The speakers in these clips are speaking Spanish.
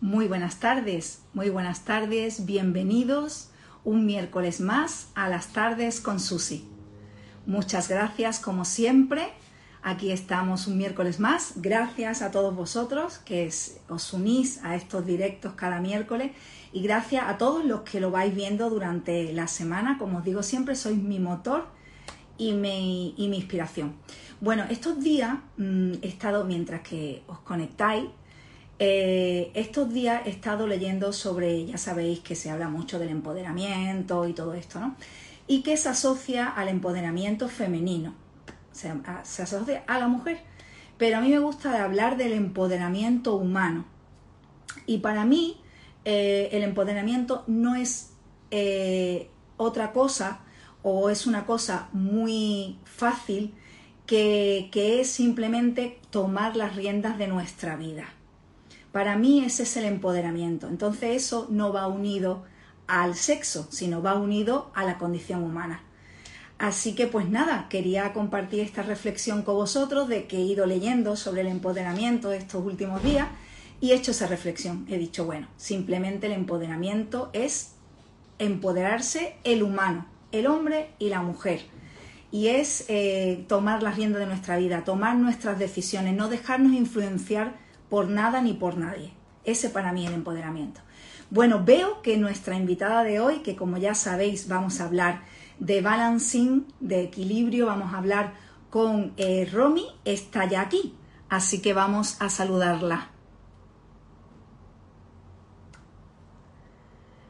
Muy buenas tardes, muy buenas tardes, bienvenidos un miércoles más a las tardes con Susi. Muchas gracias como siempre, aquí estamos un miércoles más, gracias a todos vosotros que os unís a estos directos cada miércoles y gracias a todos los que lo vais viendo durante la semana, como os digo siempre, sois mi motor y mi, inspiración. Bueno, estos días mmm, he estado, mientras que os conectáis, eh, estos días he estado leyendo sobre, ya sabéis que se habla mucho del empoderamiento y todo esto, ¿no? Y que se asocia al empoderamiento femenino, se, se asocia a la mujer. Pero a mí me gusta hablar del empoderamiento humano. Y para mí eh, el empoderamiento no es eh, otra cosa o es una cosa muy fácil que es simplemente tomar las riendas de nuestra vida. Para mí ese es el empoderamiento. Entonces eso no va unido al sexo, sino va unido a la condición humana. Así que pues nada, quería compartir esta reflexión con vosotros de que he ido leyendo sobre el empoderamiento estos últimos días y he hecho esa reflexión. He dicho, bueno, simplemente el empoderamiento es empoderarse el humano, el hombre y la mujer. Y es eh, tomar las riendas de nuestra vida, tomar nuestras decisiones, no dejarnos influenciar por nada ni por nadie. Ese para mí es el empoderamiento. Bueno, veo que nuestra invitada de hoy, que como ya sabéis vamos a hablar de balancing, de equilibrio, vamos a hablar con eh, Romy, está ya aquí. Así que vamos a saludarla.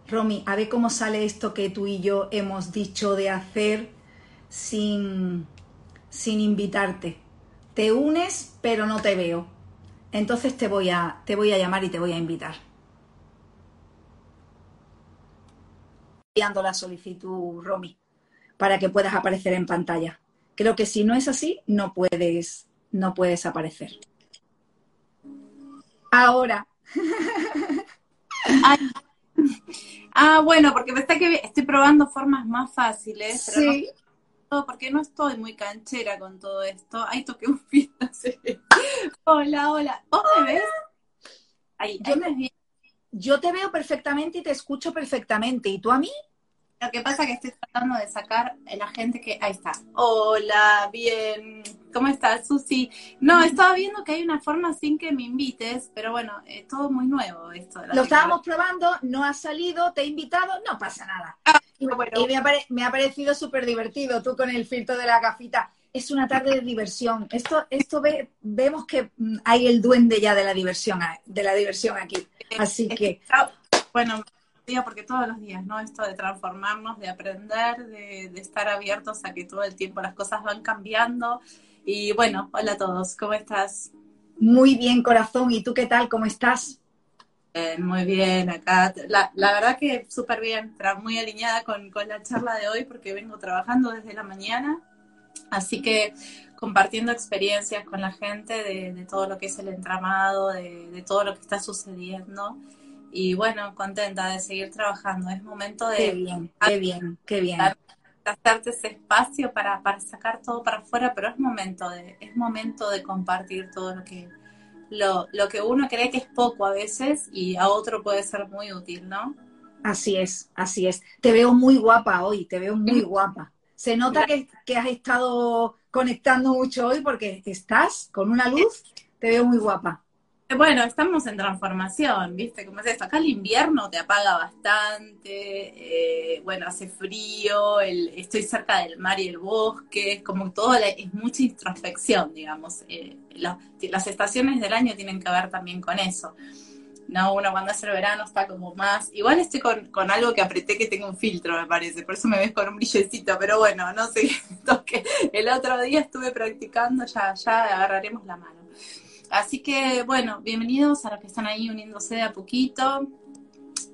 Romy, a ver cómo sale esto que tú y yo hemos dicho de hacer sin, sin invitarte. Te unes, pero no te veo. Entonces te voy a, te voy a llamar y te voy a invitar. Enviando la solicitud, Romy, para que puedas aparecer en pantalla. Creo que si no es así, no puedes, no puedes aparecer. Ahora. Ay. Ah, bueno, porque me está que estoy probando formas más fáciles, pero sí. no, porque no estoy muy canchera con todo esto. Ahí toqué un filo. Sí. Hola, hola. ¿Vos me ves? Ahí, Yo ahí me- me ves. Yo te veo perfectamente y te escucho perfectamente. ¿Y tú a mí? Lo que pasa es que estoy tratando de sacar a la gente que... Ahí está. Hola, bien. ¿Cómo estás, Susi? No, estaba viendo que hay una forma sin que me invites, pero bueno, es todo muy nuevo esto. De la Lo estábamos probando, no ha salido, te he invitado, no pasa nada. Y, bueno. y me, ha me ha parecido súper divertido, tú con el filtro de la gafita. Es una tarde de diversión. Esto, esto ve- vemos que mm, hay el duende ya de la diversión, a- de la diversión aquí. Así Es que bueno, porque todos los días, ¿no? Esto de transformarnos, de aprender, de, de estar abiertos a que todo el tiempo las cosas van cambiando. Y bueno, hola a todos, ¿cómo estás? muy bien, corazón. ¿Y tú qué tal? ¿Cómo estás? Bien, muy bien, acá. La, la verdad que súper bien, muy alineada con, con la charla de hoy porque vengo trabajando desde la mañana. Así que compartiendo experiencias con la gente de, de todo lo que es el entramado, de, de todo lo que está sucediendo. Y bueno, contenta de seguir trabajando. Es momento Qué de bien, qué bien, qué bien. Hacerte ese espacio para, para sacar todo para afuera, pero es momento de, es momento de compartir todo lo que, lo, lo que uno cree que es poco a veces y a otro puede ser muy útil, ¿no? Así es, así es. Te veo muy guapa hoy, te veo muy guapa. Se nota que, que has estado conectando mucho hoy porque estás con una luz, te veo muy guapa. Bueno, estamos en transformación, ¿viste? ¿Cómo es esto? Acá el invierno te apaga bastante, eh, bueno, hace frío, el, estoy cerca del mar y el bosque, es como todo la- es mucha introspección, digamos. Eh, la- las estaciones del año tienen que ver también con eso. No, uno cuando hace el verano está como más. Igual estoy con, con algo que apreté que tengo un filtro, me parece, por eso me ves con un brillecito, pero bueno, no sé. El otro día estuve practicando, ya, ya agarraremos la mano. Así que, bueno, bienvenidos a los que están ahí uniéndose de a poquito.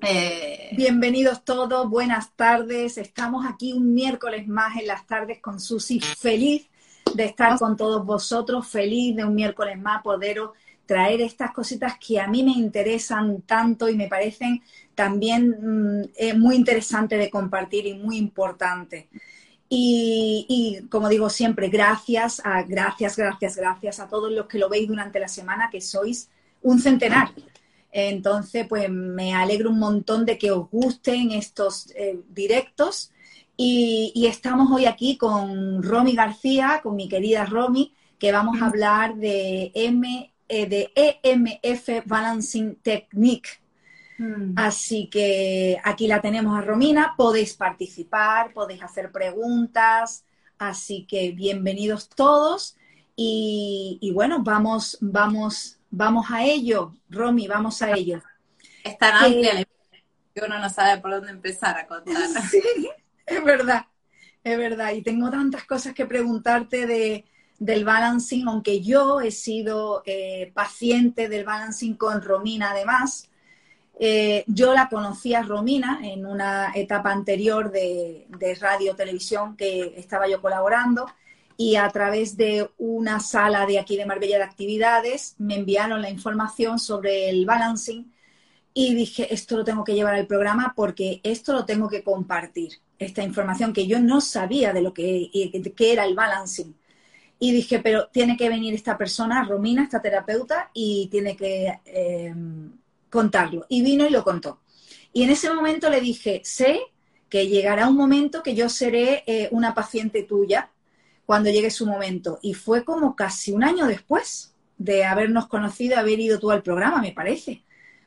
Eh, Bienvenidos todos, buenas tardes. Estamos aquí un miércoles más en las tardes con Susi. Feliz de estar con todos vosotros, feliz de un miércoles más poderos traer estas cositas que a mí me interesan tanto y me parecen también mm, eh, muy interesantes de compartir y muy importantes. Y, y, como digo siempre, gracias, a, gracias, gracias, gracias a todos los que lo veis durante la semana, que sois un centenar. Entonces, pues me alegro un montón de que os gusten estos eh, directos. Y, estamos hoy aquí con Romy García, con mi querida Romy, que vamos a hablar de, M, eh, de EMF Balancing Technique. Mm. Así que aquí la tenemos a Romina, podéis participar, podéis hacer preguntas, así que bienvenidos todos y, bueno, vamos, vamos, vamos a ello, Romy, vamos a ello. Es tan amplia que uno no sabe por dónde empezar a contar. Sí, es verdad, es verdad, y tengo tantas cosas que preguntarte de, del balancing, aunque yo he sido eh, paciente del balancing con Romina además, eh, yo la conocí a Romina en una etapa anterior de, radio televisión que estaba yo colaborando y a través de una sala de aquí de Marbella de actividades me enviaron la información sobre el balancing y dije, esto lo tengo que llevar al programa porque esto lo tengo que compartir, esta información que yo no sabía de lo que, era el balancing. Y dije, pero tiene que venir esta persona, Romina, esta terapeuta, y tiene que... Eh, contarlo. Y vino y lo contó. Y en ese momento le dije, sé que llegará un momento que yo seré eh, una paciente tuya cuando llegue su momento. Y fue como casi un año después de habernos conocido, haber ido tú al programa, me parece.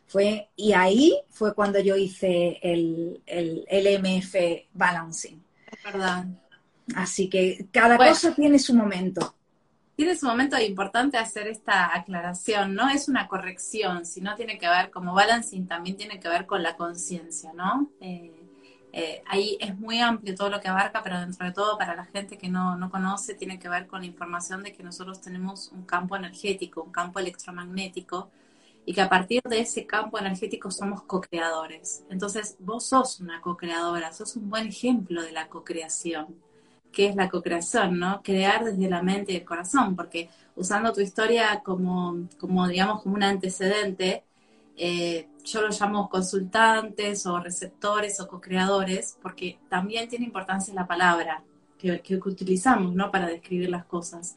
Fue, y ahí fue cuando yo hice el, el, MF Balancing. Es verdad. Así que cada cosa tiene su momento tiene su momento importante hacer esta aclaración, no es una corrección, sino tiene que ver, como balancing también tiene que ver con la conciencia, ¿no? Eh, eh, ahí es muy amplio todo lo que abarca, pero dentro de todo para la gente que no, no conoce, tiene que ver con la información de que nosotros tenemos un campo energético, un campo electromagnético, y que a partir de ese campo energético somos co-creadores. Entonces, vos sos una co-creadora, sos un buen ejemplo de la co-creación qué es la co-creación, ¿no? Crear desde la mente y el corazón, porque usando tu historia como, como digamos, como un antecedente, eh, yo lo llamo consultantes o receptores o co-creadores, porque también tiene importancia la palabra que, que, utilizamos, ¿no? Para describir las cosas.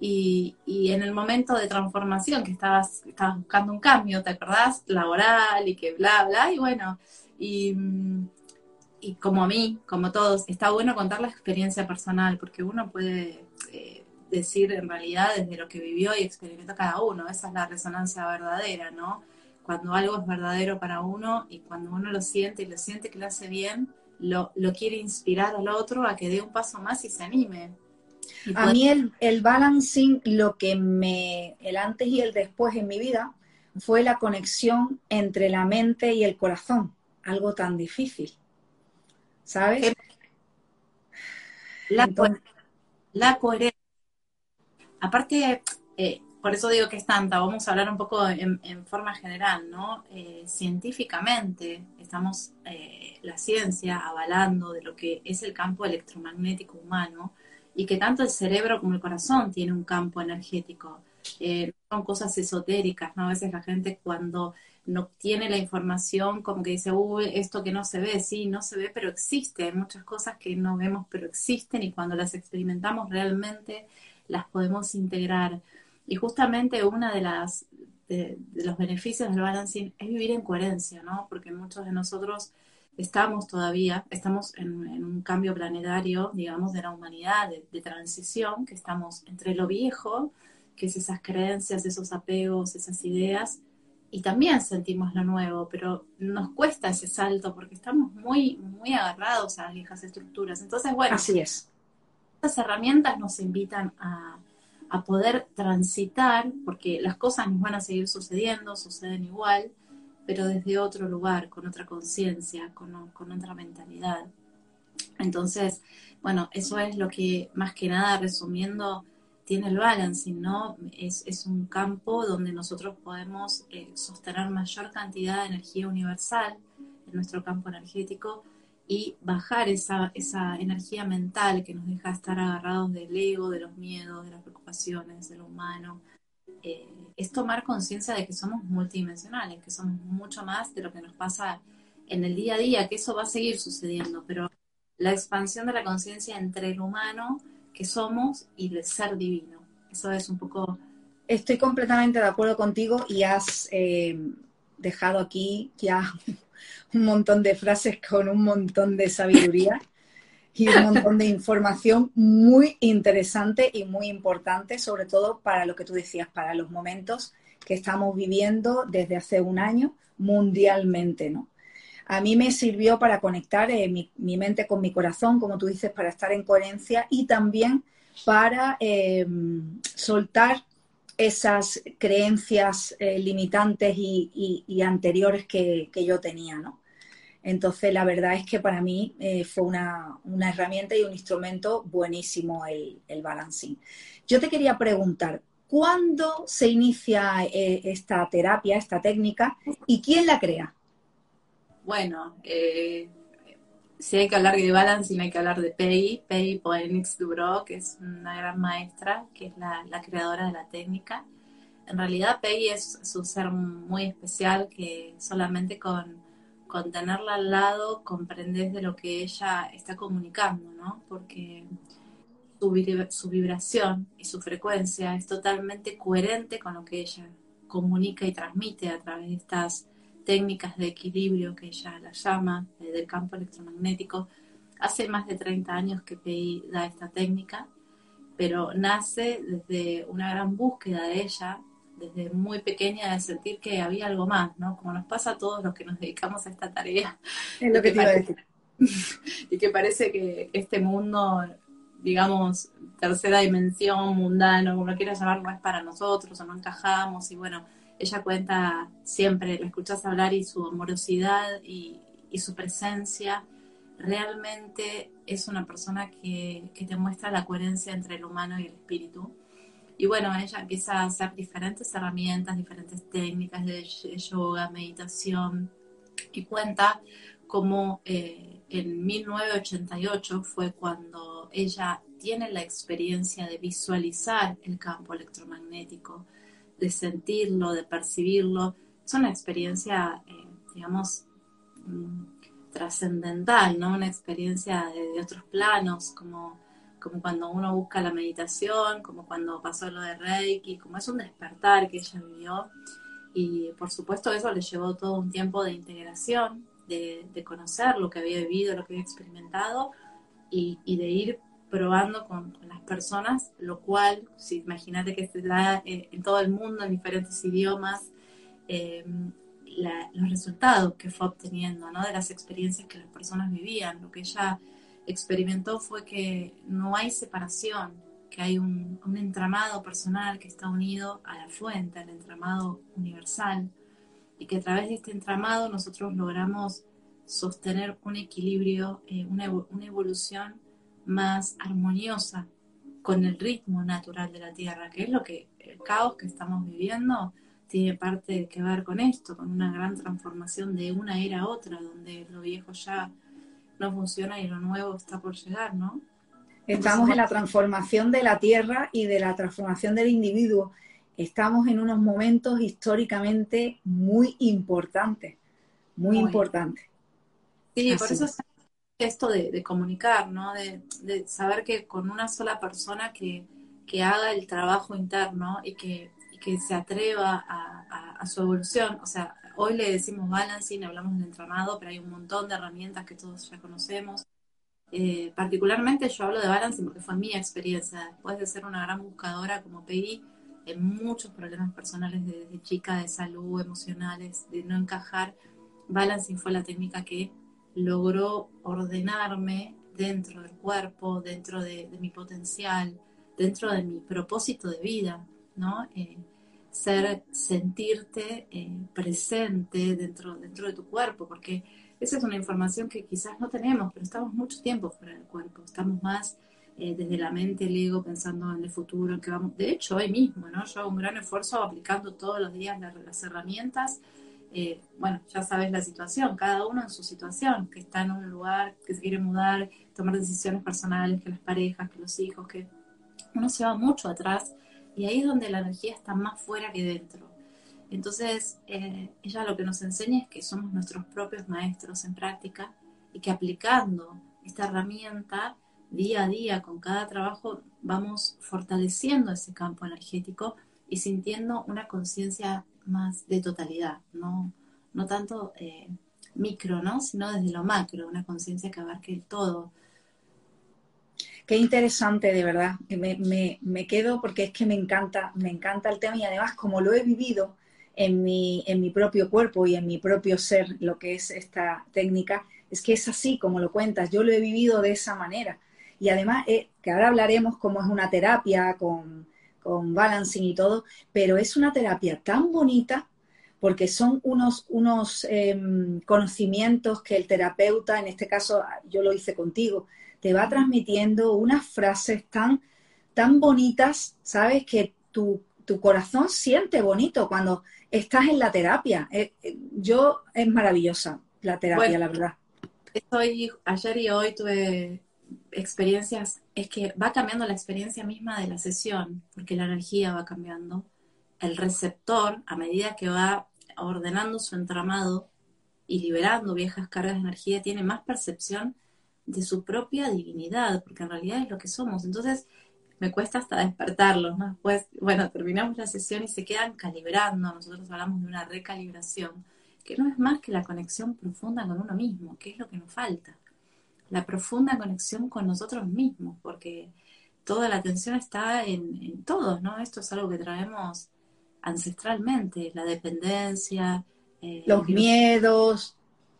Y, y, en el momento de transformación que estabas, estabas buscando un cambio, ¿te acordás? Laboral y que bla, bla, y bueno, y mm, y como a mí, como todos, está bueno contar la experiencia personal, porque uno puede eh, decir en realidad desde lo que vivió y experimentó cada uno. Esa es la resonancia verdadera, ¿no? Cuando algo es verdadero para uno y cuando uno lo siente y lo siente que le hace bien, lo, lo quiere inspirar al otro a que dé un paso más y se anime. a mí el, el balancing, lo que me, el antes y el después en mi vida, fue la conexión entre la mente y el corazón, algo tan difícil. ¿Sabes? La, la coherencia. Aparte, eh, por eso digo que es tanta, vamos a hablar un poco en, forma general, ¿no? Eh, científicamente estamos, eh, la ciencia, avalando de lo que es el campo electromagnético humano y que tanto el cerebro como el corazón tiene un campo energético. son cosas esotéricas, ¿no? A veces la gente cuando no tiene la información, como que dice, uy, esto que no se ve, sí, no se ve, pero existe. Hay muchas cosas que no vemos, pero existen y cuando las experimentamos realmente las podemos integrar. Y justamente una de las de, los beneficios del balancing es vivir en coherencia, ¿no? Porque muchos de nosotros estamos todavía, estamos en, un cambio planetario, digamos, de la humanidad, de, de transición, que estamos entre lo viejo, que es esas creencias, esos apegos, esas ideas, y también sentimos lo nuevo, pero nos cuesta ese salto porque estamos muy, muy agarrados a las viejas estructuras. Entonces, bueno, así es. Estas herramientas nos invitan a, a poder transitar, porque las cosas nos van a seguir sucediendo, suceden igual, pero desde otro lugar, con otra conciencia, con, con otra mentalidad. Entonces, bueno, eso es lo que más que nada, resumiendo, tiene el balancing, ¿no? Es, un campo donde nosotros podemos eh, sostener mayor cantidad de energía universal en nuestro campo energético y bajar esa, esa energía mental que nos deja estar agarrados del ego, de los miedos, de las preocupaciones, de lo humano. Eh, es tomar conciencia de que somos multidimensionales, que somos mucho más de lo que nos pasa en el día a día, que eso va a seguir sucediendo, pero la expansión de la conciencia entre el humano que somos y del ser divino. Eso es un poco... Estoy completamente de acuerdo contigo y has, eh, dejado aquí ya un montón de frases con un montón de sabiduría y un montón de información muy interesante y muy importante, sobre todo para lo que tú decías, para los momentos que estamos viviendo desde hace un año mundialmente, ¿no? A mí me sirvió para conectar eh, mi, mente con mi corazón, como tú dices, para estar en coherencia y también para eh, soltar esas creencias eh, limitantes y, anteriores que, yo tenía, ¿no? Entonces, la verdad es que para mí eh, fue una, herramienta y un instrumento buenísimo el, balancing. Yo te quería preguntar, ¿cuándo se inicia esta terapia, esta técnica, y quién la crea? Bueno, si hay que hablar de balancing, hay que hablar de Pei, Pei Poenix Dubro, que es una gran maestra, que es la, creadora de la técnica. En realidad, Pei es, un ser muy especial que solamente con, con tenerla al lado comprendes de lo que ella está comunicando, ¿no? Porque su vibración y su frecuencia es totalmente coherente con lo que ella comunica y transmite a través de estas técnicas de equilibrio que ella la llama, eh, del campo electromagnético. Hace más de 30 años que PI da esta técnica, pero nace desde una gran búsqueda de ella, desde muy pequeña, de sentir que había algo más, ¿no? Como nos pasa a todos los que nos dedicamos a esta tarea. Es lo que, te iba a decir. y que parece que este mundo, digamos, tercera dimensión, mundano, como lo quieras llamar, no es para nosotros o no encajamos y bueno, ella cuenta siempre, la escuchas hablar y su amorosidad y, su presencia realmente es una persona que, te muestra la coherencia entre el humano y el espíritu. Y bueno, ella empieza a hacer diferentes herramientas, diferentes técnicas de yoga, meditación, y cuenta cómo eh, en 1988 fue cuando ella tiene la experiencia de visualizar el campo electromagnético de sentirlo, de percibirlo. Es una experiencia, eh, digamos, mm, trascendental, ¿no? Una experiencia de, otros planos, como, como cuando uno busca la meditación, como cuando pasó lo de Reiki, como es un despertar que ella vivió. Y por supuesto eso le llevó todo un tiempo de integración, de, conocer lo que había vivido, lo que había experimentado y, y de ir probando con, las personas, lo cual, si imagínate que se da eh, en todo el mundo, en diferentes idiomas, eh, los resultados que fue obteniendo, ¿no? De las experiencias que las personas vivían. Lo que ella experimentó fue que no hay separación, que hay un, entramado personal que está unido a la fuente, al entramado universal, y que a través de este entramado nosotros logramos sostener un equilibrio, eh, una evolución más armoniosa con el ritmo natural de la Tierra, que es lo que el caos que estamos viviendo tiene parte que ver con esto, con una gran transformación de una era a otra, donde lo viejo ya no funciona y lo nuevo está por llegar, ¿no? Estamos en la transformación de la Tierra y de la transformación del individuo. Estamos en unos momentos históricamente muy importantes, muy, importantes. Sí, por eso esto de, comunicar, ¿no? De, saber que con una sola persona que, haga el trabajo interno y que, que se atreva a, su evolución, o sea, hoy le decimos balancing, hablamos del entramado, pero hay un montón de herramientas que todos ya conocemos. Eh, particularmente yo hablo de balancing porque fue mi experiencia, después de ser una gran buscadora como PI, en muchos problemas personales desde chica, de salud, emocionales, de no encajar, balancing fue la técnica que logró ordenarme dentro del cuerpo, dentro de, mi potencial, dentro de mi propósito de vida, ¿no? Eh, ser, sentirte eh, presente dentro, dentro de tu cuerpo, porque esa es una información que quizás no tenemos, pero estamos mucho tiempo fuera del cuerpo, estamos más eh, desde la mente, el ego, pensando en el futuro, en que vamos, de hecho hoy mismo, ¿no? Yo hago un gran esfuerzo aplicando todos los días las herramientas eh, bueno, ya sabes la situación, cada uno en su situación, que está en un lugar, que se quiere mudar, tomar decisiones personales, que las parejas, que los hijos, que uno se va mucho atrás y ahí es donde la energía está más fuera que dentro. Entonces, eh, ella lo que nos enseña es que somos nuestros propios maestros en práctica y que aplicando esta herramienta día a día, con cada trabajo, vamos fortaleciendo ese campo energético y sintiendo una conciencia más de totalidad, no, no tanto eh, micro, ¿no? Sino desde lo macro, una conciencia que abarque todo. Qué interesante, de verdad. Me, me, quedo porque es que me encanta, me encanta el tema y además como lo he vivido en mi, en mi propio cuerpo y en mi propio ser, lo que es esta técnica, es que es así como lo cuentas. Yo lo he vivido de esa manera. Y además, eh, que ahora hablaremos cómo es una terapia con, con balancing y todo, pero es una terapia tan bonita porque son unos, unos em, conocimientos que el terapeuta, en este caso yo lo hice contigo, te va transmitiendo unas frases tan, tan bonitas, ¿sabes? Que tu, corazón siente bonito cuando estás en la terapia. Eh, eh, yo, es maravillosa la terapia, la verdad. Estoy, ayer y hoy tuve experiencias, es que va cambiando la experiencia misma de la sesión, porque la energía va cambiando. El receptor, a medida que va ordenando su entramado y liberando viejas cargas de energía, tiene más percepción de su propia divinidad, porque en realidad es lo que somos. Entonces, me cuesta hasta despertarlos, ¿no? Después, bueno, terminamos la sesión y se quedan calibrando. Nosotros hablamos de una recalibración, que no es más que la conexión profunda con uno mismo, que es lo que nos falta. La profunda conexión con nosotros mismos, porque toda la atención está en, en todos, ¿no? Esto es algo que traemos ancestralmente, la dependencia, eh, los miedos,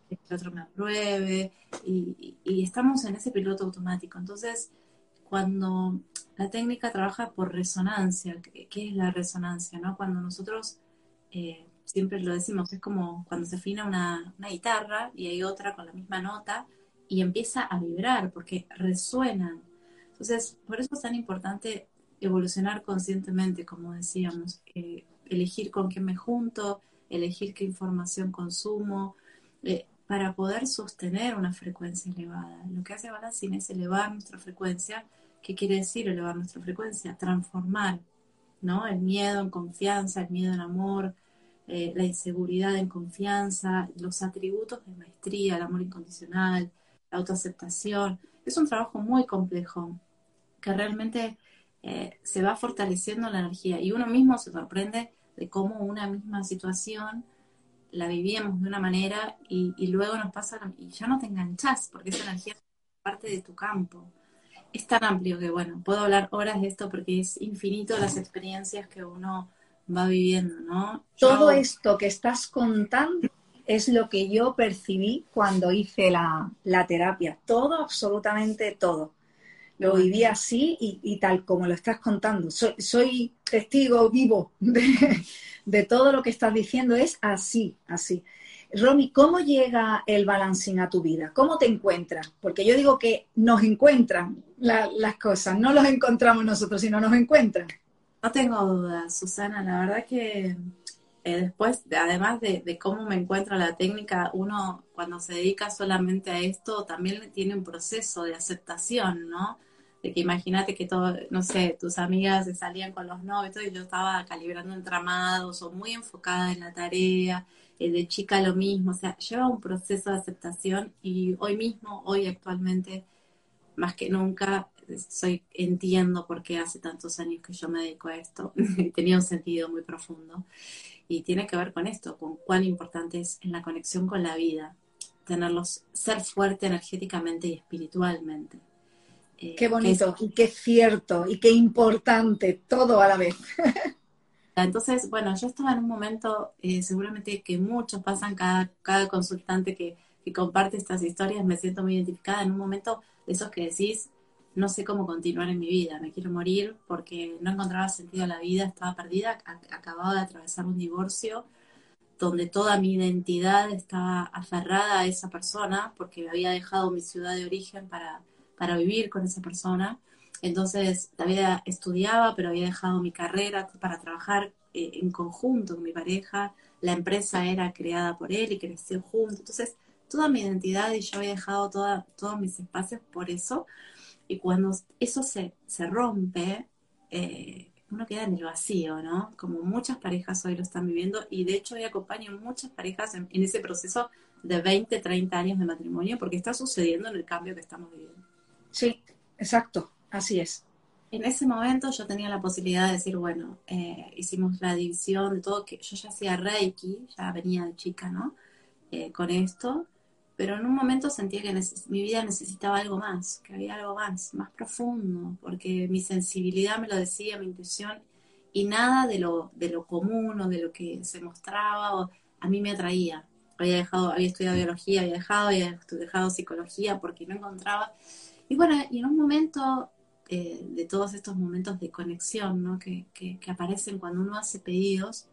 que el otro me apruebe, y, estamos en ese piloto automático. Entonces, cuando la técnica trabaja por resonancia, ¿qué, es la resonancia? ¿no? Cuando nosotros, eh, siempre lo decimos, es como cuando se afina una, una guitarra y hay otra con la misma nota y empieza a vibrar porque resuenan. Entonces, por eso es tan importante evolucionar conscientemente, como decíamos, eh, elegir con quién me junto, elegir qué información consumo, eh, para poder sostener una frecuencia elevada. Lo que hace Balancing es elevar nuestra frecuencia. ¿Qué quiere decir elevar nuestra frecuencia? Transformar, ¿no? El miedo en confianza, el miedo en amor, eh, la inseguridad en confianza, los atributos de maestría, el amor incondicional, autoaceptación. Es un trabajo muy complejo que realmente eh, se va fortaleciendo la energía y uno mismo se sorprende de cómo una misma situación la vivíamos de una manera y, luego nos pasa y ya no te enganchás porque esa energía es parte de tu campo. Es tan amplio que, bueno, puedo hablar horas de esto porque es infinito las experiencias que uno va viviendo, ¿no? Todo esto que estás contando es lo que yo percibí cuando hice la, la terapia. Todo, absolutamente todo lo viví así y, tal como lo estás contando. Soy, testigo vivo de, todo lo que estás diciendo, es así, así. Romy, ¿cómo llega el balancing a tu vida? ¿Cómo te encuentras? Porque yo digo que nos encuentran las cosas, no los encontramos nosotros, sino nos encuentran. No tengo dudas, Susana, la verdad que eh, después, además de, cómo me encuentra la técnica, uno cuando se dedica solamente a esto también tiene un proceso de aceptación, ¿no? de que imagínate que todo, no sé, tus amigas se salían con los novios y yo estaba calibrando entramados o muy enfocada en la tarea, eh, de chica lo mismo, o sea, lleva un proceso de aceptación y hoy mismo, hoy actualmente, más que nunca, soy, entiendo por qué hace tantos años que yo me dedico a esto, tenía un sentido muy profundo y tiene que ver con esto, con cuán importante es en la conexión con la vida, tenerlos, ser fuerte energéticamente y espiritualmente eh, qué bonito y qué cierto y qué importante, todo a la vez. Entonces, bueno, yo estaba en un momento, eh, seguramente que muchos pasan, cada, cada consultante que, que, comparte estas historias, me siento muy identificada en un momento de esos que decís, no sé cómo continuar en mi vida, me quiero morir porque no encontraba sentido a la vida, estaba perdida, acababa de atravesar un divorcio donde toda mi identidad estaba aferrada a esa persona porque había dejado mi ciudad de origen para para vivir con esa persona. Entonces, todavía estudiaba, pero había dejado mi carrera para trabajar eh, en conjunto con mi pareja. La empresa era creada por él y creció juntos. Entonces, toda mi identidad y yo había dejado toda, todos mis espacios por eso. Y cuando eso se, se rompe, eh, uno queda en el vacío, ¿no? Como muchas parejas hoy lo están viviendo. Y de hecho, hoy acompaño muchas parejas en, en ese proceso de 20, 30 años de matrimonio porque está sucediendo en el cambio que estamos viviendo. Sí, exacto, así es. en ese momento yo tenía la posibilidad de decir, bueno, eh, hicimos la división de todo, que yo ya hacía Reiki, ya venía de chica, ¿no? Eh, con esto, pero en un momento sentía que mi vida necesitaba algo más, que había algo más, más profundo, porque mi sensibilidad me lo decía, mi intuición, y nada de lo, de lo común o de lo que se mostraba a mí me atraía. Había dejado, había estudiado biología, había dejado, había dejado psicología porque no encontraba. Y bueno, y en un momento eh, de todos estos momentos de conexión ¿no? que, que, que aparecen cuando uno hace pedidos,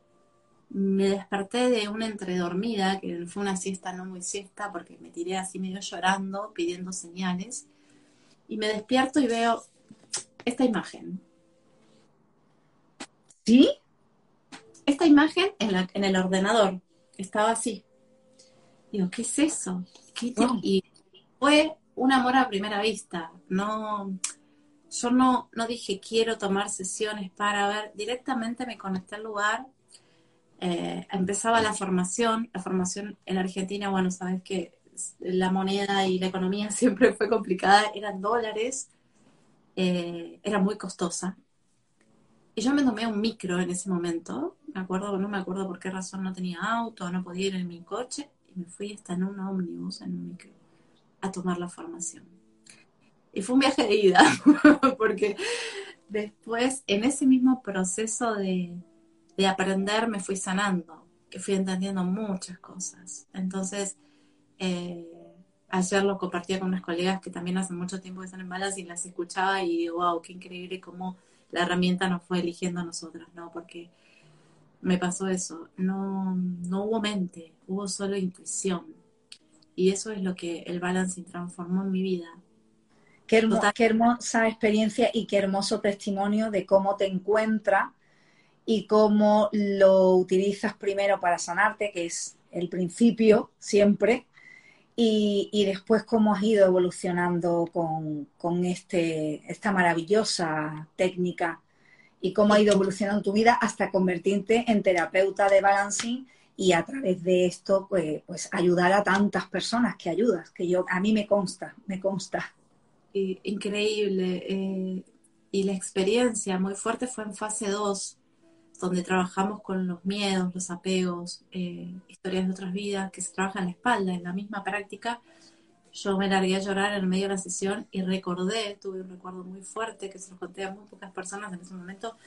me desperté de una entredormida, que fue una siesta no muy siesta, porque me tiré así medio llorando, pidiendo señales, y me despierto y veo esta imagen. ¿Sí? Esta imagen en, la, en el ordenador, estaba así. Digo, ¿qué es eso? Y fue un amor a primera vista. No, yo no, no dije quiero tomar sesiones para ver, directamente me conecté al lugar eh, empezaba la formación, la formación en Argentina, bueno, sabes que la moneda y la economía siempre fue complicada, eran dólares, eh, era muy costosa. Y yo me tomé un micro en ese momento, me acuerdo, no me acuerdo por qué razón no tenía auto, no podía ir en mi coche, y me fui hasta en un ómnibus, en un micro, a tomar la formación. Y fue un viaje de ida, porque después, en ese mismo proceso de, de aprender me fui sanando, que fui entendiendo muchas cosas. Entonces, eh, ayer lo compartía con unas colegas que también hace mucho tiempo que están en balas y las escuchaba y digo, wow, qué increíble cómo la herramienta nos fue eligiendo a nosotras, ¿no? Porque me pasó eso, no, no hubo mente, hubo solo intuición. Y eso es lo que el balancing transformó en mi vida. Qué, qué hermosa experiencia y qué hermoso testimonio de cómo te encuentras y cómo lo utilizas primero para sanarte, que es el principio siempre, y, después cómo has ido evolucionando con, este, esta maravillosa técnica y cómo ha ido evolucionando tu vida hasta convertirte en terapeuta de balancing y a través de esto pues, pues ayudar a tantas personas que ayudas, que yo a mí me consta, me consta. Increíble. Eh, y la experiencia muy fuerte fue en fase 2, donde trabajamos con los miedos, los apegos, eh, historias de otras vidas, que se trabaja en la espalda, en la misma práctica. Yo me largué a llorar en medio de la sesión y recordé, tuve un recuerdo muy fuerte que se lo conté a muy pocas personas en ese momento,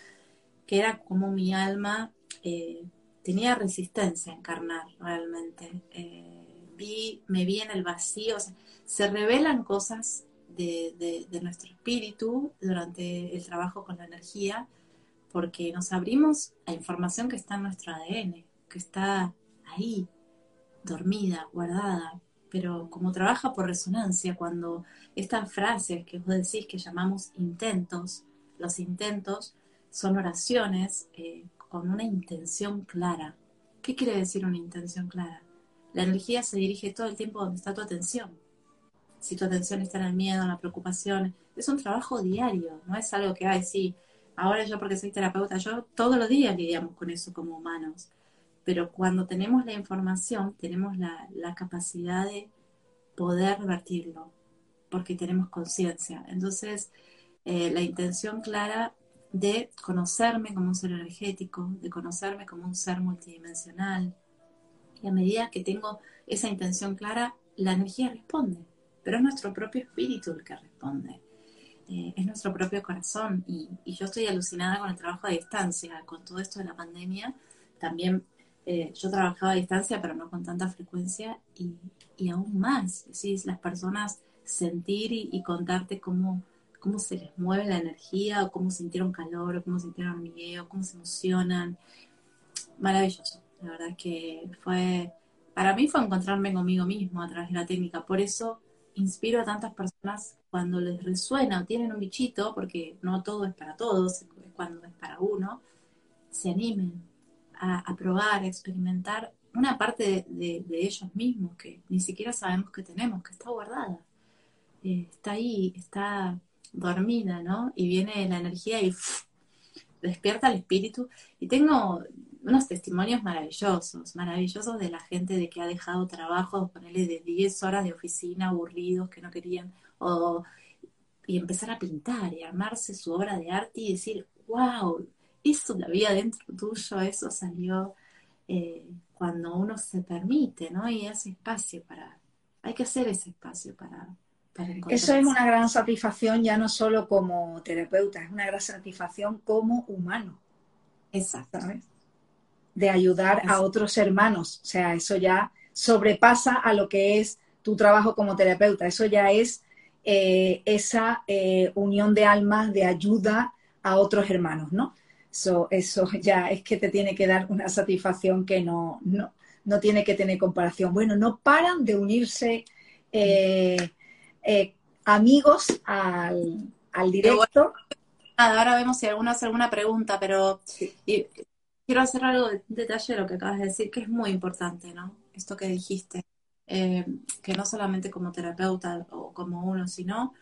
que era como mi alma eh, tenía resistencia a encarnar realmente. Eh, vi, me vi en el vacío, se revelan cosas de, de nuestro espíritu durante el trabajo con la energía porque nos abrimos a información que está en nuestro ADN, que está ahí, dormida, guardada, pero como trabaja por resonancia, cuando estas frases que vos decís que llamamos intentos, los intentos son oraciones eh, con una intención clara. ¿Qué quiere decir una intención clara? La energía se dirige todo el tiempo donde está tu atención. Si tu atención está en el miedo, en la preocupación, es un trabajo diario, no es algo que, ay, sí, Ahora yo porque soy terapeuta, yo todos los días lidiamos con eso como humanos, pero cuando tenemos la información, tenemos la, capacidad de poder revertirlo, porque tenemos conciencia. Entonces, eh, la intención clara de conocerme como un ser energético, de conocerme como un ser multidimensional. Y a medida que tengo esa intención clara, la energía responde, pero es nuestro propio espíritu el que responde. Eh, es nuestro propio corazón y, yo estoy alucinada con el trabajo a distancia, con todo esto de la pandemia. También eh, yo trabajaba a distancia, pero no con tanta frecuencia y, aún más, ¿sí? las personas sentir y, contarte cómo, cómo se les mueve la energía, o cómo sintieron calor, o cómo sintieron miedo, cómo se emocionan. Maravilloso. La verdad que fue, para mí fue encontrarme conmigo mismo a través de la técnica. Por eso inspiro a tantas personas cuando les resuena o tienen un bichito, porque no todo es para todos, cuando es para uno, se animen a, probar, a experimentar una parte de, ellos mismos que ni siquiera sabemos que tenemos, que está guardada. Eh, está ahí, está dormida, ¿no? Y viene la energía y despierta el espíritu. Y tengo unos testimonios maravillosos, maravillosos de la gente de que ha dejado trabajo, ponerle de 10 horas de oficina aburridos, que no querían, o y empezar a pintar y armarse su obra de arte y decir, wow, eso lo había dentro tuyo, eso salió eh, cuando uno se permite, ¿no? Y hace espacio para, hay que hacer ese espacio para, para Eso es una gran satisfacción ya no solo como terapeuta, es una gran satisfacción como humano. Exacto. De ayudar a otros hermanos. O sea, eso ya sobrepasa a lo que es tu trabajo como terapeuta. Eso ya es eh, esa eh, unión de almas, de ayuda a otros hermanos, ¿no? Eso, eso ya es que te tiene que dar una satisfacción que no, no, no tiene que tener comparación. Bueno, no paran de unirse eh, amigos al, al directo. ahora vemos si alguno hace alguna pregunta, pero quiero hacer algo de detalle de lo que acabas de decir, que es muy importante, ¿no? Esto que dijiste. Eh, que no solamente como terapeuta o como uno, sino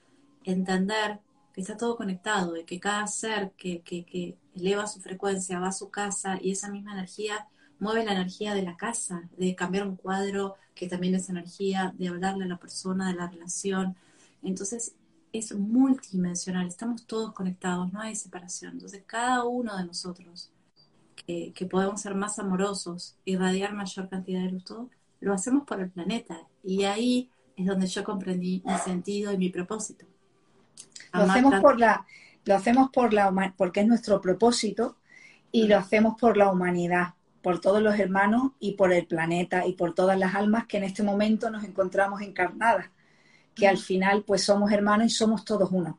entender que está todo conectado, y que cada ser que, que, eleva su frecuencia va a su casa y esa misma energía mueve la energía de la casa, de cambiar un cuadro que también es energía, de hablarle a la persona, de la relación. Entonces es multidimensional, estamos todos conectados, no hay separación. Entonces cada uno de nosotros que, que podemos ser más amorosos, irradiar mayor cantidad de luz, todo, lo hacemos por el planeta. Y ahí es donde yo comprendí mi sentido y mi propósito. Lo hacemos por la, lo hacemos por la porque es nuestro propósito y lo hacemos por la humanidad, por todos los hermanos y por el planeta y por todas las almas que en este momento nos encontramos encarnadas, que al final pues somos hermanos y somos todos uno.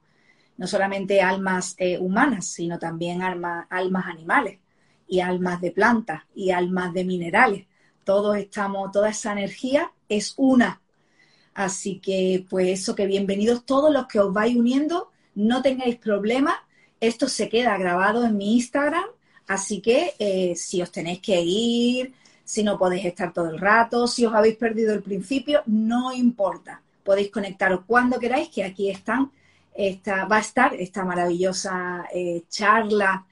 No solamente almas eh, humanas, sino también almas animales y almas de plantas y almas de minerales. Todos estamos, toda esa energía es una. Así que, pues eso, que bienvenidos todos los que os vais uniendo, no tengáis problemas, esto se queda grabado en mi Instagram, así que eh, si os tenéis que ir, si no podéis estar todo el rato, si os habéis perdido el principio, no importa, podéis conectaros cuando queráis, que aquí están, esta, va a estar esta maravillosa eh, charla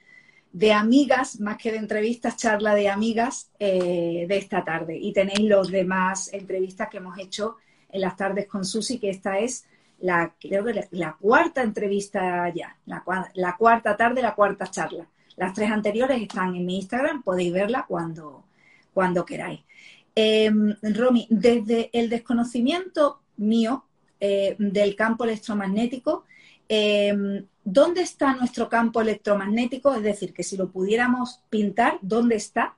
de amigas, más que de entrevistas, charla de amigas eh, de esta tarde. Y tenéis los demás entrevistas que hemos hecho en las tardes con Susi, que esta es la, creo que la, cuarta entrevista ya, la, cuarta tarde, la cuarta charla. Las tres anteriores están en mi Instagram, podéis verla cuando, cuando queráis. Em, Romy, desde el desconocimiento mío eh, del campo electromagnético, em, ¿dónde está nuestro campo electromagnético? Es decir, que si lo pudiéramos pintar, ¿dónde está?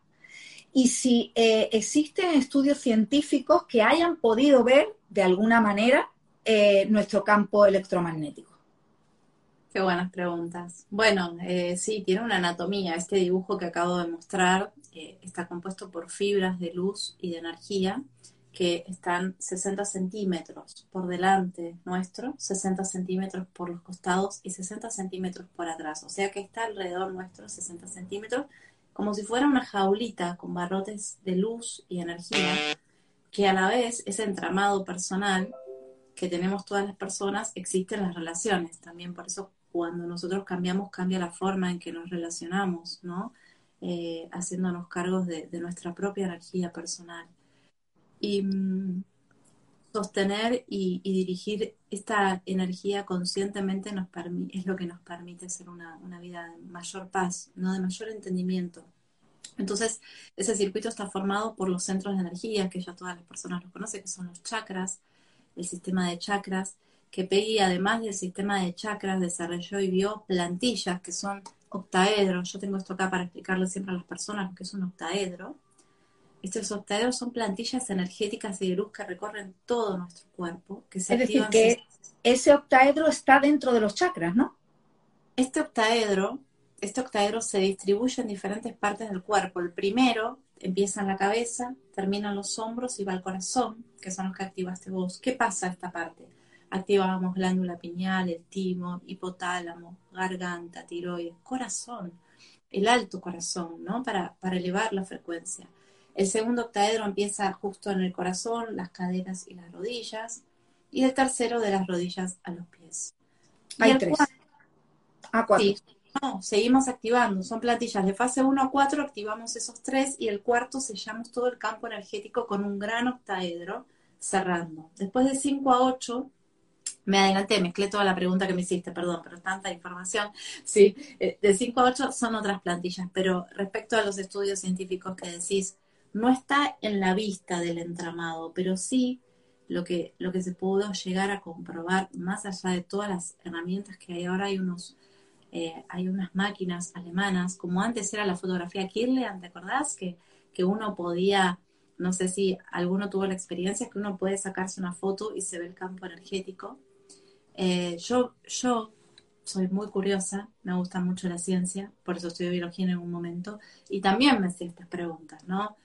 Y si eh, existen estudios científicos que hayan podido ver de alguna manera eh, nuestro campo electromagnético. Qué buenas preguntas. Bueno, eh, sí, tiene una anatomía. Este dibujo que acabo de mostrar está compuesto por fibras de luz y de energía que están 60 centímetros por delante nuestro, 60 centímetros por los costados y 60 centímetros por atrás. O sea que está alrededor nuestro 60 centímetros, como si fuera una jaulita con barrotes de luz y energía, que a la vez ese entramado personal que tenemos todas las personas, existen las relaciones. También por eso cuando nosotros cambiamos, cambia la forma en que nos relacionamos, ¿no? Eh, haciéndonos cargos de nuestra propia energía personal y mm, sostener y, dirigir esta energía conscientemente nos es lo que nos permite hacer una, vida de mayor paz, no de mayor entendimiento. Entonces, ese circuito está formado por los centros de energía, que ya todas las personas lo conocen, que son los chakras, el sistema de chakras, que Peggy, además del sistema de chakras, desarrolló y vio plantillas que son octaedros. Yo tengo esto acá para explicarle siempre a las personas lo que es un octaedro estos octaedros son plantillas energéticas y de luz que recorren todo nuestro cuerpo. Que se es decir, que ese octaedro está dentro de los chakras, ¿no? Este octaedro, este octaedro se distribuye en diferentes partes del cuerpo. El primero empieza en la cabeza, termina en los hombros y va al corazón, que son los que activaste vos. ¿Qué pasa esta parte? Activamos glándula pineal, el timo, hipotálamo, garganta, tiroides, corazón, el alto corazón, ¿no? Para, para elevar la frecuencia. El segundo octaedro empieza justo en el corazón, las caderas y las rodillas. Y el tercero de las rodillas a los pies. Hay tres. Ah, cuatro. Sí, no, seguimos activando. Son plantillas de fase 1 a 4, activamos esos tres. Y el cuarto sellamos todo el campo energético con un gran octaedro cerrando. Después de 5 a 8 me adelanté, mezclé toda la pregunta que me hiciste, perdón, pero tanta información. Sí, eh, de 5 a 8 son otras plantillas, pero respecto a los estudios científicos que decís, no está en la vista del entramado, pero sí lo que, lo que se pudo llegar a comprobar, más allá de todas las herramientas que hay ahora, hay unos eh, hay unas máquinas alemanas, como antes era la fotografía Kirlian, ¿te acordás? Que, que uno podía, no sé si alguno tuvo la experiencia, que uno puede sacarse una foto y se ve el campo energético. Eh, yo, yo soy muy curiosa, me gusta mucho la ciencia, por eso estudio biología en algún momento, y también me hacía estas preguntas, ¿no?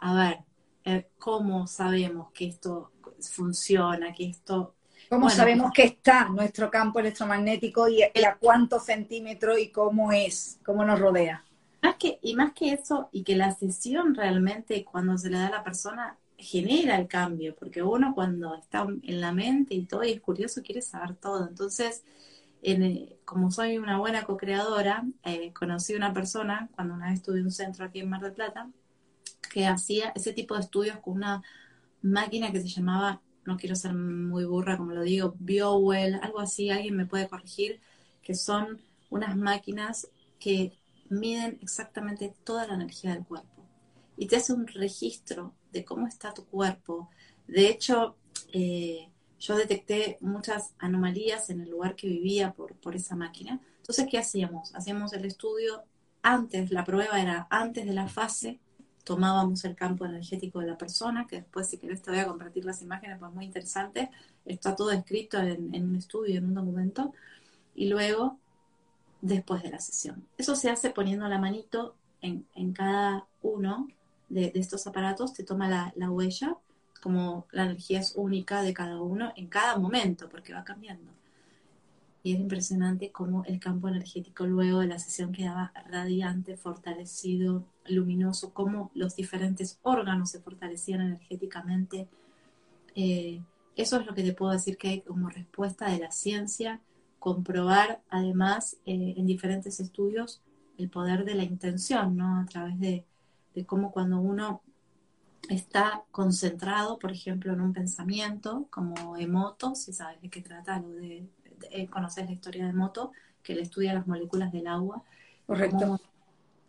A ver, eh, ¿cómo sabemos que esto funciona, que esto ¿Cómo sabemos que está nuestro campo electromagnético y, a cuántos centímetros y cómo es, cómo nos rodea? Más que, y más que eso, y que la sesión realmente cuando se le da a la persona genera el cambio, porque uno cuando está en la mente y todo y es curioso quiere saber todo. Entonces, como soy una buena co-creadora, eh, conocí una persona cuando una vez estuve en un centro aquí en Mar del Plata que hacía ese tipo de estudios con una máquina que se llamaba no quiero ser muy burra como lo digo, BioWell, algo así, alguien me puede corregir, que son unas máquinas que miden exactamente toda la energía del cuerpo y te hace un registro de cómo está tu cuerpo. De hecho, eh, yo detecté muchas anomalías en el lugar que vivía por, por esa máquina. Entonces, ¿qué hacíamos? Hacíamos el estudio antes, la prueba era antes de la fase tomábamos el campo energético de la persona, que después si querés te voy a compartir las imágenes, pues muy interesante, está todo escrito en, un estudio, en un documento, y luego después de la sesión. Eso se hace poniendo la manito en, cada uno de, estos aparatos, te toma la huella, como la energía es única de cada uno en cada momento, porque va cambiando. Y era impresionante cómo el campo energético luego de la sesión quedaba radiante, fortalecido, luminoso, cómo los diferentes órganos se fortalecían energéticamente. Eh, eso es lo que te puedo decir que hay como respuesta de la ciencia, comprobar además eh, en diferentes estudios el poder de la intención, ¿no? A través de, cómo cuando uno está concentrado, por ejemplo, en un pensamiento, como Emoto, si sabes de qué trata, lo de eh, conoces la historia de Moto, que le estudia las moléculas del agua. Correcto.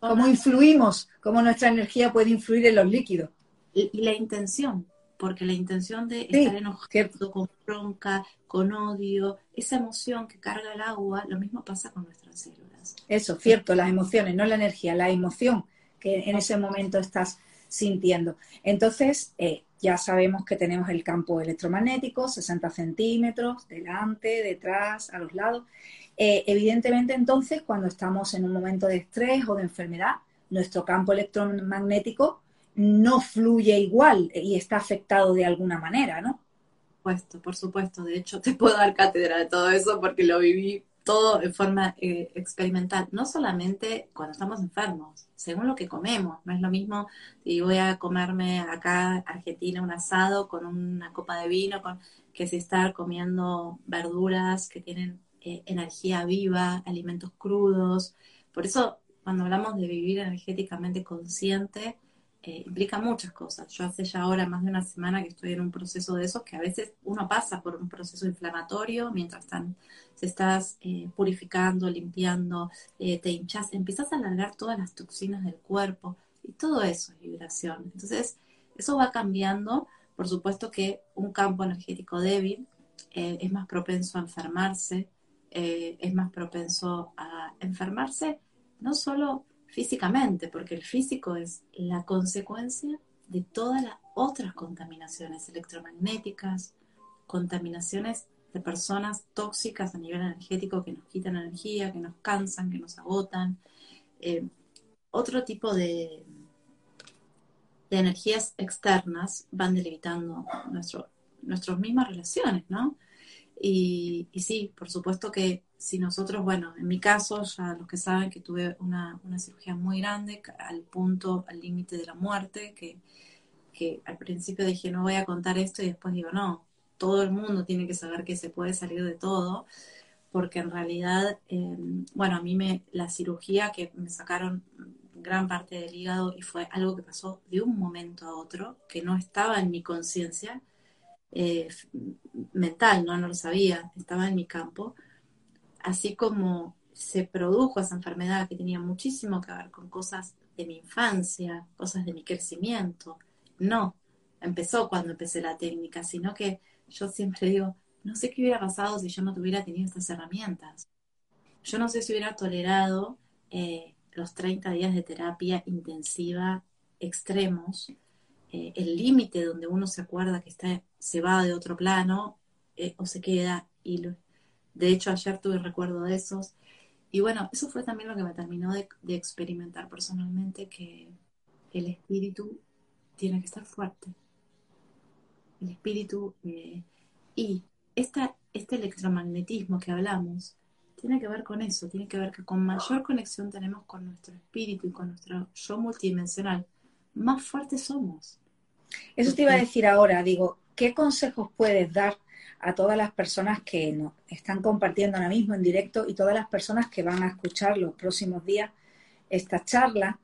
Cómo, influimos, cómo nuestra energía puede influir en los líquidos. Y, la intención, porque la intención de estar enojado, con bronca, con odio, esa emoción que carga el agua, lo mismo pasa con nuestras células. Eso, cierto, las emociones, no la energía, la emoción que en ese momento estás sintiendo. Entonces, eh, ya sabemos que tenemos el campo electromagnético, 60 centímetros, delante, detrás, a los lados. Eh, evidentemente, entonces, cuando estamos en un momento de estrés o de enfermedad, nuestro campo electromagnético no fluye igual y está afectado de alguna manera, ¿no? Por por supuesto. De hecho, te puedo dar cátedra de todo eso porque lo viví todo en forma eh, experimental, no solamente cuando estamos enfermos, según lo que comemos. No es lo mismo si voy a comerme acá Argentina un asado con una copa de vino, con, que si estar comiendo verduras que tienen eh, energía viva, alimentos crudos. Por eso, cuando hablamos de vivir energéticamente consciente, eh, implica muchas cosas. Yo hace ya ahora más de una semana que estoy en un proceso de esos que a veces uno pasa por un proceso inflamatorio mientras se estás eh, purificando, limpiando, eh, te hinchas, empiezas a alargar todas las toxinas del cuerpo y todo eso es vibración. Entonces, eso va cambiando. Por supuesto que un campo energético débil es más propenso a enfermarse, es más propenso a enfermarse no solo físicamente, porque el físico es la consecuencia de todas las otras contaminaciones electromagnéticas, contaminaciones de personas tóxicas a nivel energético que nos quitan energía, que nos cansan, que nos agotan. Eh, otro tipo de, energías externas van delimitando nuestro, nuestras mismas relaciones, ¿no? Y, y, sí, por supuesto que si nosotros, bueno, en mi caso, ya los que saben que tuve una, cirugía muy grande, al punto, al límite de la muerte, que, al principio dije, no voy a contar esto y después digo, no, todo el mundo tiene que saber que se puede salir de todo, porque en realidad, em, bueno, a mí me, la cirugía que me sacaron gran parte del hígado y fue algo que pasó de un momento a otro, que no estaba en mi conciencia, eh, mental, ¿no? No lo sabía, estaba en mi campo. Así como se produjo esa enfermedad que tenía muchísimo que ver con cosas de mi infancia, cosas de mi crecimiento. No, empezó cuando empecé la técnica, sino que yo siempre digo, no sé qué hubiera pasado si yo no tuviera tenido estas herramientas. Yo no sé si hubiera tolerado eh, los 30 días de terapia intensiva extremos, eh, el límite donde uno se acuerda que está, se va de otro plano eh, o se queda. Y de hecho ayer tuve recuerdo de esos. Y bueno, eso fue también lo que me terminó de, experimentar personalmente, que el espíritu tiene que estar fuerte. El espíritu y esta, este electromagnetismo que hablamos tiene que ver con eso, tiene que ver que con mayor conexión tenemos con nuestro espíritu y con nuestro yo multidimensional, más fuertes somos. Eso te iba a decir ahora, digo, ¿qué consejos puedes dar a todas las personas que nos están compartiendo ahora mismo en directo y todas las personas que van a escuchar los próximos días esta charla,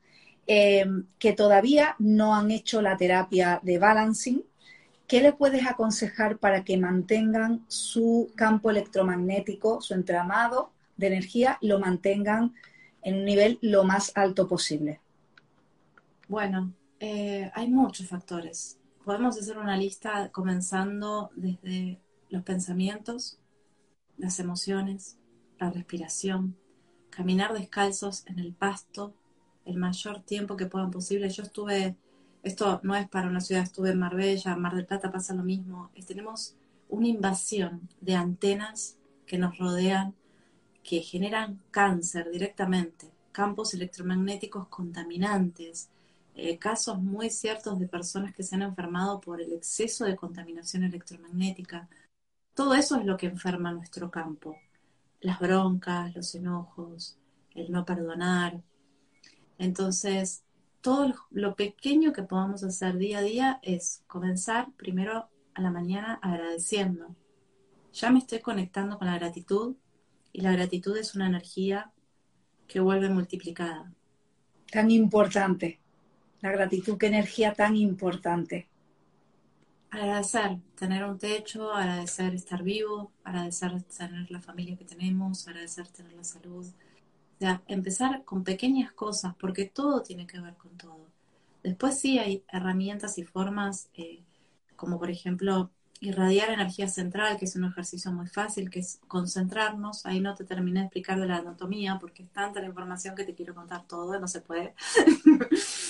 eh, que todavía no han hecho la terapia de balancing ¿qué le puedes aconsejar para que mantengan su campo electromagnético, su entramado de energía, lo mantengan en un nivel lo más alto posible? Bueno, eh, hay muchos factores. Podemos hacer una lista comenzando desde los pensamientos, las emociones, la respiración, caminar descalzos en el pasto el mayor tiempo que puedan posible. Yo estuve esto no es para una ciudad, estuve en Marbella, Mar del Plata pasa lo mismo. tenemos una invasión de antenas que nos rodean, que generan cáncer directamente, campos electromagnéticos contaminantes, eh, casos muy ciertos de personas que se han enfermado por el exceso de contaminación electromagnética. Todo eso es lo que enferma nuestro campo. Las broncas, los enojos, el no perdonar. Entonces, todo lo pequeño que podamos hacer día a día es comenzar primero a la mañana agradeciendo. Ya me estoy conectando con la gratitud y la gratitud es una energía que vuelve multiplicada. Tan importante. La gratitud, qué energía tan importante. Agradecer, tener un techo, agradecer estar vivo, agradecer tener la familia que tenemos, agradecer tener la salud, sea, empezar con pequeñas cosas, porque todo tiene que ver con todo. Después sí hay herramientas y formas, eh, como por ejemplo irradiar energía central, que es un ejercicio muy fácil, que es concentrarnos. Ahí no te terminé de explicar de la anatomía, porque es tanta la información que te quiero contar todo, no se puede.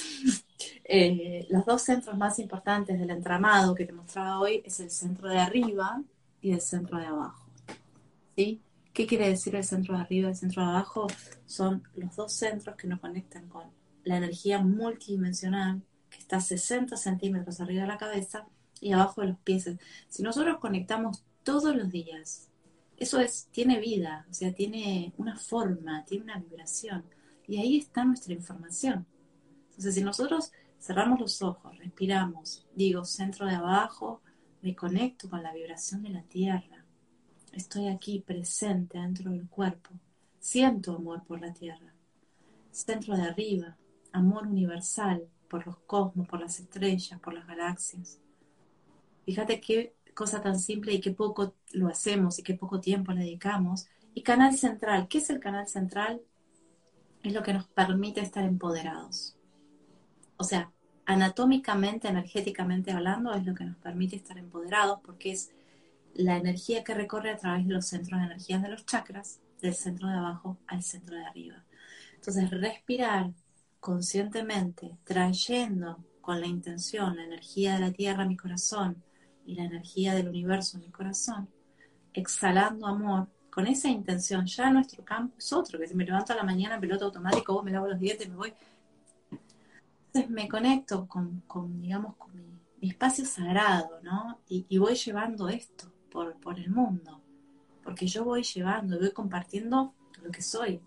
Eh, los dos centros más importantes del entramado que te mostraba hoy es el centro de arriba y el centro de abajo. ¿Sí? ¿Qué quiere decir el centro de arriba y el centro de abajo? Son los dos centros que nos conectan con la energía multidimensional que está a 60 centímetros arriba de la cabeza y abajo de los pies. Si nosotros conectamos todos los días, eso es, tiene vida, o sea, tiene una forma, tiene una vibración. Y ahí está nuestra información. Entonces, si nosotros cerramos los ojos, respiramos, digo, centro de abajo, me conecto con la vibración de la tierra Estoy aquí presente dentro del cuerpo. Siento amor por la tierra. Centro de arriba, amor universal por los cosmos, por las estrellas, por las galaxias. Fíjate qué cosa tan simple y qué poco lo hacemos y qué poco tiempo le dedicamos. Y canal central, ¿qué es el canal central? Es lo que nos permite estar empoderados. O sea, anatómicamente, energéticamente hablando, es lo que nos permite estar empoderados porque es la energía que recorre a través de los centros de energías de los chakras, del centro de abajo al centro de arriba. Entonces, respirar conscientemente, trayendo con la intención la energía de la tierra a mi corazón y la energía del universo a mi corazón, exhalando amor, con esa intención, ya nuestro campo es otro, que si me levanto a la mañana piloto automático, vos me lavo los dientes, me voy. Entonces me conecto con, digamos, con mi, espacio sagrado, ¿no? y voy llevando esto por, el mundo, porque yo voy llevando, voy compartiendo lo que soy.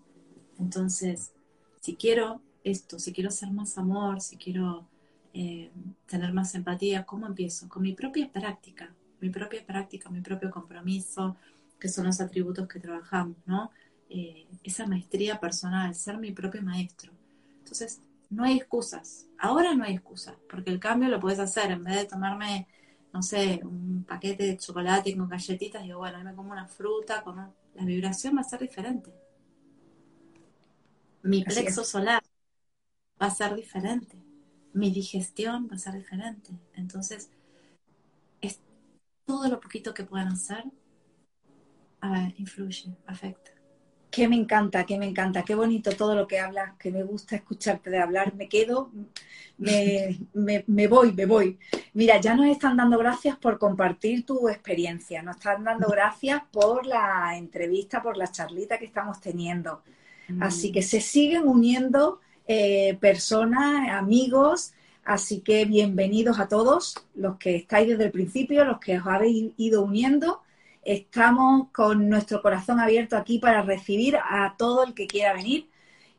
Entonces, si quiero esto, si quiero ser más amor, si quiero eh, tener más empatía, ¿cómo empiezo? Con mi propia práctica, mi propia práctica, mi propio compromiso, que son los atributos que trabajamos, ¿no? Eh, esa maestría personal, ser mi propio maestro. Entonces, no hay excusas. Ahora no hay excusas, porque el cambio lo puedes hacer en vez de tomarme no sé, un paquete de chocolate con galletitas, digo, bueno, ahí me como una fruta, con la vibración va a ser diferente. Mi plexo solar va a ser diferente. Mi digestión va a ser diferente. Entonces, es todo lo poquito que puedan hacer influye, afecta. Que me encanta, que me encanta, qué bonito todo lo que hablas, que me gusta escucharte de hablar, me quedo, me, me, voy, me voy. Mira, ya nos están dando gracias por compartir tu experiencia, nos están dando gracias por la entrevista, por la charlita que estamos teniendo. Así que se siguen uniendo eh, personas, amigos, así que bienvenidos a todos los que estáis desde el principio, los que os habéis ido uniendo Estamos con nuestro corazón abierto aquí para recibir a todo el que quiera venir.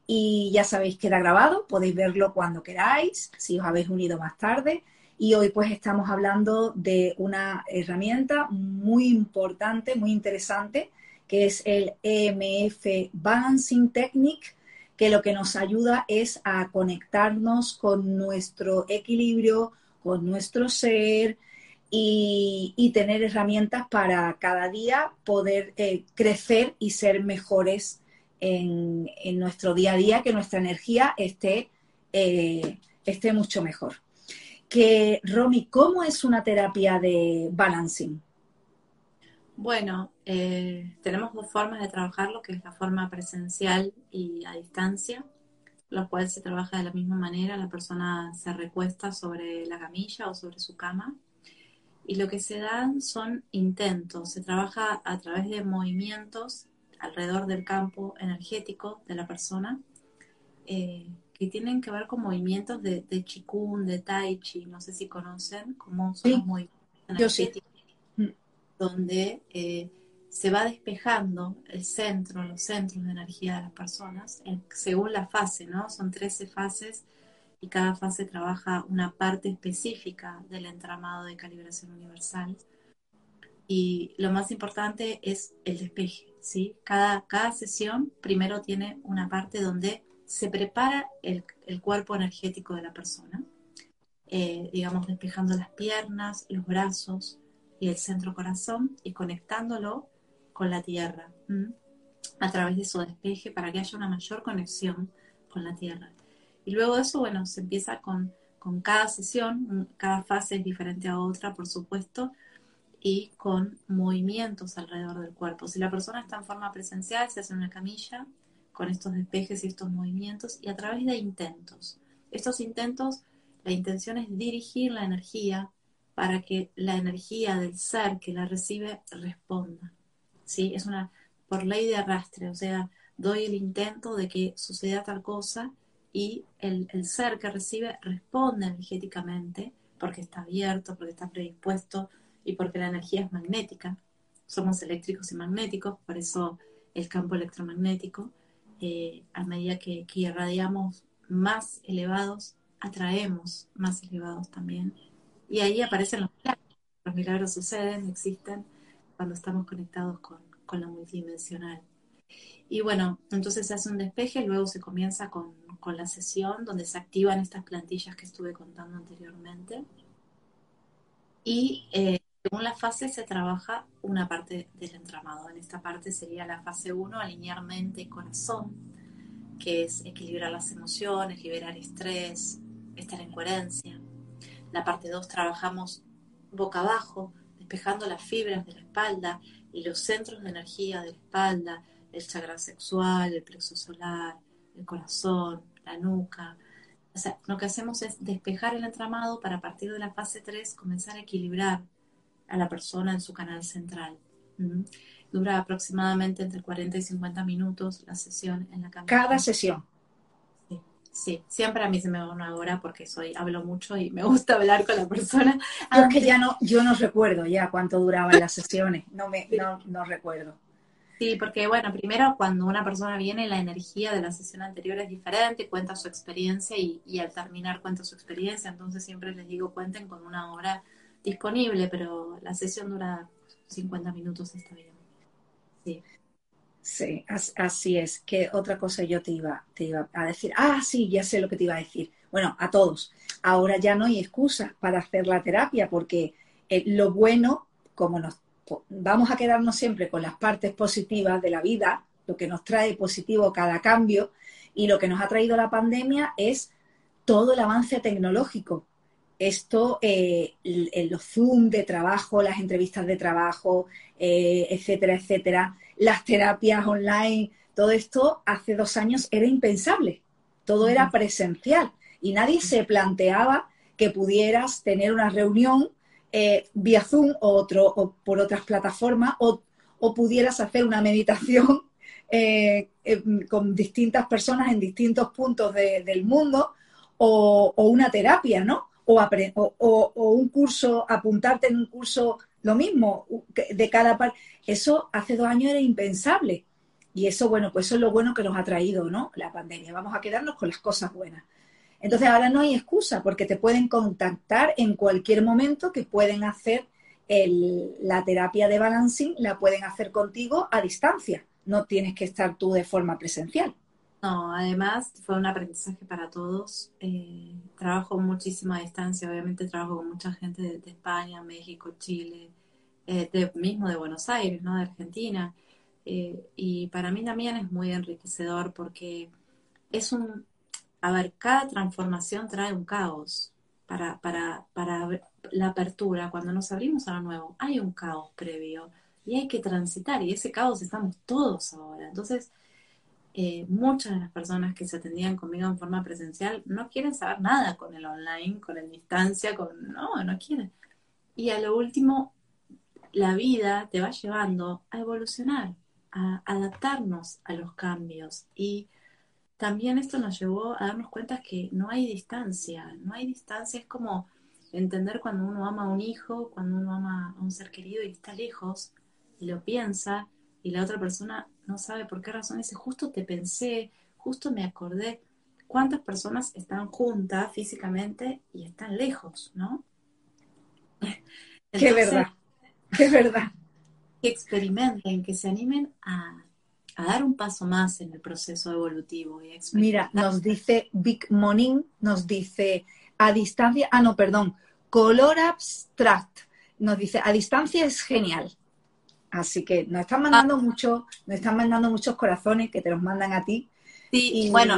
Y ya sabéis, queda grabado, podéis verlo cuando queráis, si os habéis unido más tarde. Y hoy pues estamos hablando de una herramienta muy importante, muy interesante, que es el EMF Balancing Technique, que lo que nos ayuda es a conectarnos con nuestro equilibrio, con nuestro ser, y, tener herramientas para cada día poder eh, crecer y ser mejores en, nuestro día a día, que nuestra energía esté, eh, esté mucho mejor. Que, Romy, ¿cómo es una terapia de balancing? Bueno, eh, tenemos dos formas de trabajarlo, que es la forma presencial y a distancia, la cual se trabaja de la misma manera. La persona se recuesta sobre la camilla o sobre su cama y lo que se dan son intentos, se trabaja a través de movimientos alrededor del campo energético de la persona eh, que tienen que ver con movimientos de, de Qigong, de Tai Chi, no sé si conocen cómo son los movimientos energéticos, donde eh, se va despejando el centro, los centros de energía de las personas, según la fase, ¿no? Son 13 fases y cada fase trabaja una parte específica del entramado de calibración universal. Y lo más importante es el despeje, ¿sí? Cada, cada sesión primero tiene una parte donde se prepara el, cuerpo energético de la persona, eh, digamos, despejando las piernas, los brazos y el centro corazón y conectándolo con la tierra a través de su despeje para que haya una mayor conexión con la tierra. Y luego de eso, bueno, se empieza con, cada sesión, cada fase es diferente a otra, por supuesto, y con movimientos alrededor del cuerpo. Si la persona está en forma presencial, se hace una camilla con estos despejes y estos movimientos y a través de intentos. Estos intentos, la intención es dirigir la energía para que la energía del ser que la recibe responda. ¿Sí? Es una por ley de arrastre, o sea, doy el intento de que suceda tal cosa y el, ser que recibe responde energéticamente porque está abierto, porque está predispuesto y porque la energía es magnética. Somos eléctricos y magnéticos, por eso el campo electromagnético, eh, a medida que, irradiamos más elevados, atraemos más elevados también. Y ahí aparecen los milagros. Los milagros suceden, existen cuando estamos conectados con, con lo multidimensional. Y bueno, entonces se hace un despeje, luego se comienza con, la sesión donde se activan estas plantillas que estuve contando anteriormente. Y eh, según la fase se trabaja una parte del entramado. En esta parte sería la fase 1, alinear mente y corazón, que es equilibrar las emociones, liberar estrés, estar en coherencia. La parte 2 trabajamos boca abajo, despejando las fibras de la espalda y los centros de energía de la espalda, el chakra sexual, el plexo solar, el corazón, la nuca. O sea, lo que hacemos es despejar el entramado para a partir de la fase 3 comenzar a equilibrar a la persona en su canal central. Dura aproximadamente entre 40 y 50 minutos la sesión en la cama. Cada sesión. Sí, sí, siempre a mí se me va una hora porque soy, hablo mucho y me gusta hablar con la persona. Aunque ya no, yo no recuerdo ya cuánto duraban las sesiones, no me, no, no recuerdo. Sí, porque bueno, primero cuando una persona viene, la energía de la sesión anterior es diferente, cuenta su experiencia y, al terminar cuenta su experiencia, entonces siempre les digo cuenten con una hora disponible, pero la sesión dura 50 minutos, está bien. Sí. Sí, así es. ¿Qué otra cosa yo te iba, te iba a decir? Ah, sí, ya sé lo que te iba a decir. Bueno, a todos. Ahora ya no hay excusas para hacer la terapia porque eh, lo bueno, como nos vamos a quedarnos siempre con las partes positivas de la vida, lo que nos trae positivo cada cambio, y lo que nos ha traído la pandemia es todo el avance tecnológico. Esto, eh, los Zoom de trabajo, las entrevistas de trabajo, eh, etcétera, etcétera, las terapias online, todo esto hace dos años era impensable. Todo era presencial y nadie se planteaba que pudieras tener una reunión eh, vía Zoom o, otro, o por otras plataformas o, pudieras hacer una meditación eh, con distintas personas en distintos puntos del mundo o, una terapia, ¿no? O, o, un curso, apuntarte en un curso, lo mismo, de cada parte. Eso hace dos años era impensable. Y eso, bueno, pues eso es lo bueno que nos ha traído, ¿no? La pandemia. Vamos a quedarnos con las cosas buenas. Entonces ahora no hay excusa porque te pueden contactar en cualquier momento que pueden hacer la terapia de balancing, la pueden hacer contigo a distancia. No tienes que estar tú de forma presencial. No, además fue un aprendizaje para todos. Eh, trabajo muchísimo a distancia, obviamente trabajo con mucha gente de, España, México, Chile, eh, mismo de Buenos Aires, ¿no? De Argentina. Eh, y para mí también es muy enriquecedor porque es un, a ver, cada transformación trae un caos para, para, para la apertura, cuando nos abrimos a lo nuevo, hay un caos previo y hay que transitar y ese caos estamos todos ahora. Entonces, eh, muchas de las personas que se atendían conmigo en forma presencial no quieren saber nada con el online, con la distancia, con... No, no quieren. Y a lo último, la vida te va llevando a evolucionar a adaptarnos a los cambios. Y también esto nos llevó a darnos cuenta que no hay distancia, no hay distancia, es como entender cuando uno ama a un hijo, cuando uno ama a un ser querido y está lejos y lo piensa y la otra persona no sabe por qué razón dice, justo te pensé, justo me acordé. ¿Cuántas personas están juntas físicamente y están lejos, no? qué verdad, qué verdad que experimenten, que se animen a, dar un paso más en el proceso evolutivo. Y Mira, nos dice Big Morning, nos dice a distancia, ah, no, perdón, Color Abstract, nos dice a distancia es genial. Así que nos están mandando ah. mucho, nos están mandando muchos corazones que te los mandan a ti. Sí, y bueno,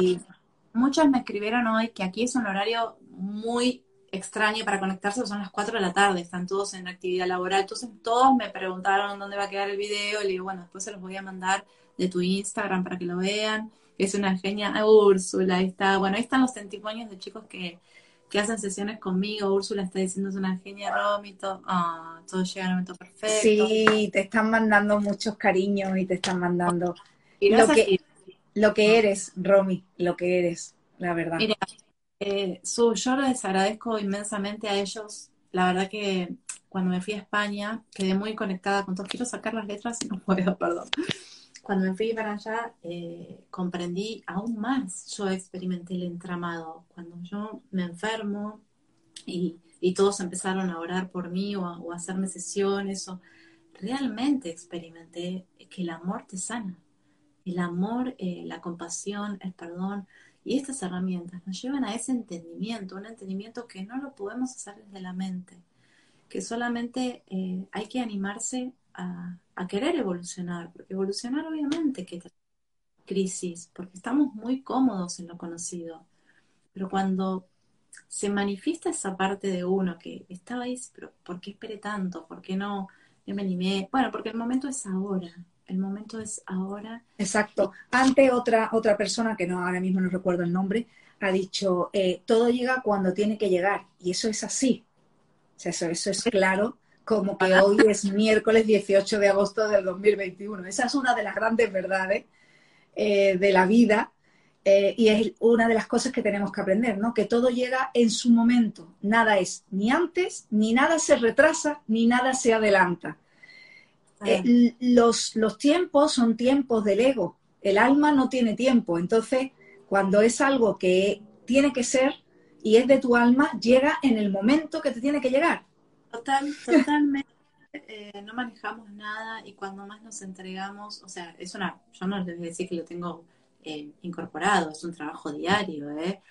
muchos me escribieron hoy que aquí es un horario muy extraño para conectarse, son las 4 de la tarde, están todos en actividad laboral. Entonces todos me preguntaron dónde va a quedar el video, y le digo, bueno, después se los voy a mandar de tu Instagram para que lo vean. Es una genia, ah, Úrsula, ahí está, bueno, ahí están los testimonios de chicos que, hacen sesiones conmigo. Úrsula está diciendo es una genia, Romy, todo, ah, todo llega el momento perfecto. Sí, te están mandando muchos cariños y te están mandando lo que, lo que eres, Romy, lo que eres, la verdad. Mira, eh, su, yo les agradezco inmensamente a ellos. La verdad que cuando me fui a España quedé muy conectada con todos. Quiero sacar las letras y no puedo, perdón. Cuando me fui para allá eh, comprendí aún más. Yo experimenté el entramado. Cuando yo me enfermo y, todos empezaron a orar por mí o a, hacerme sesiones, realmente experimenté que el amor te sana. El amor, eh, la compasión, el perdón y estas herramientas nos llevan a ese entendimiento, un entendimiento que no lo podemos hacer desde la mente, que solamente eh, hay que animarse a, querer evolucionar, porque evolucionar obviamente que crisis, porque estamos muy cómodos en lo conocido, pero cuando se manifiesta esa parte de uno que estaba ahí, pero ¿por qué esperé tanto? ¿Por qué no, no me animé? Bueno, porque el momento es ahora, el momento es ahora. Exacto. Ante otra, otra persona, que no ahora mismo no recuerdo el nombre, ha dicho, eh, todo llega cuando tiene que llegar. Y eso es así. eso, eso es claro, como que hoy es miércoles 18 de agosto del 2021. Esa es una de las grandes verdades eh, de la vida. Eh, y es una de las cosas que tenemos que aprender, ¿no? Que todo llega en su momento. Nada es ni antes, ni nada se retrasa, ni nada se adelanta eh, los, los tiempos son tiempos del ego. El alma no tiene tiempo. Entonces, cuando es algo que tiene que ser y es de tu alma, llega en el momento que te tiene que llegar. Total, totalmente. Eh, no manejamos nada y cuando más nos entregamos, o sea, es una, yo no les voy a decir que lo tengo eh, incorporado, es un trabajo diario, de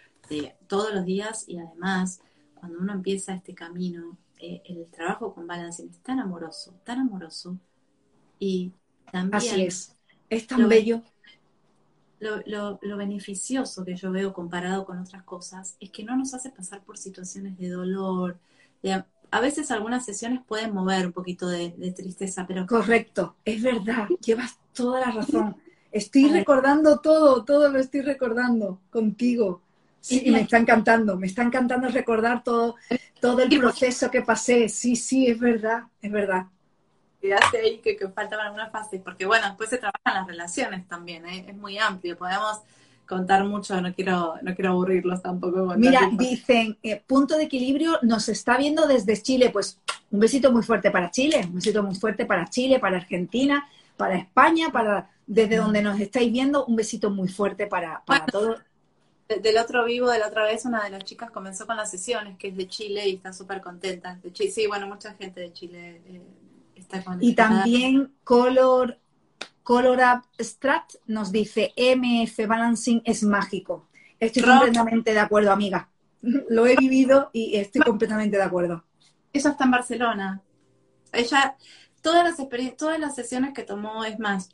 todos los días y además cuando uno empieza este camino eh, el trabajo con balancing es tan amoroso, tan amoroso. Y también... Así es, es tan bello. Lo, lo, beneficioso que yo veo comparado con otras cosas es que no nos hace pasar por situaciones de dolor. A veces algunas sesiones pueden mover un poquito de, tristeza, pero... Correcto, es verdad, llevas toda la razón. Estoy recordando todo, todo lo estoy recordando contigo. Sí, y me está encantando, me está encantando recordar todo, todo el proceso que pasé. Sí, sí, es verdad, es verdad. Quedaste ahí que, que faltaban algunas fases, porque bueno, después se trabajan las relaciones también, ¿eh? es muy amplio, podemos contar mucho, no quiero, no quiero aburrirlos tampoco. Mira, dicen, eh, punto de equilibrio nos está viendo desde Chile, pues un besito muy fuerte para Chile, un besito muy fuerte para Chile, para Argentina, para España, para desde donde nos estáis viendo, un besito muy fuerte para, para todos del otro vivo de la otra vez, una de las chicas comenzó con las sesiones, que es de Chile y está súper contenta. De Chile. Sí, bueno, mucha gente de Chile eh, está con Y también Color, Color Abstract nos dice, MF Balancing es mágico. Estoy completamente de acuerdo, amiga. Lo he vivido y estoy completamente de acuerdo. Ella está en Barcelona. Ella, todas las todas las sesiones que tomó, es más,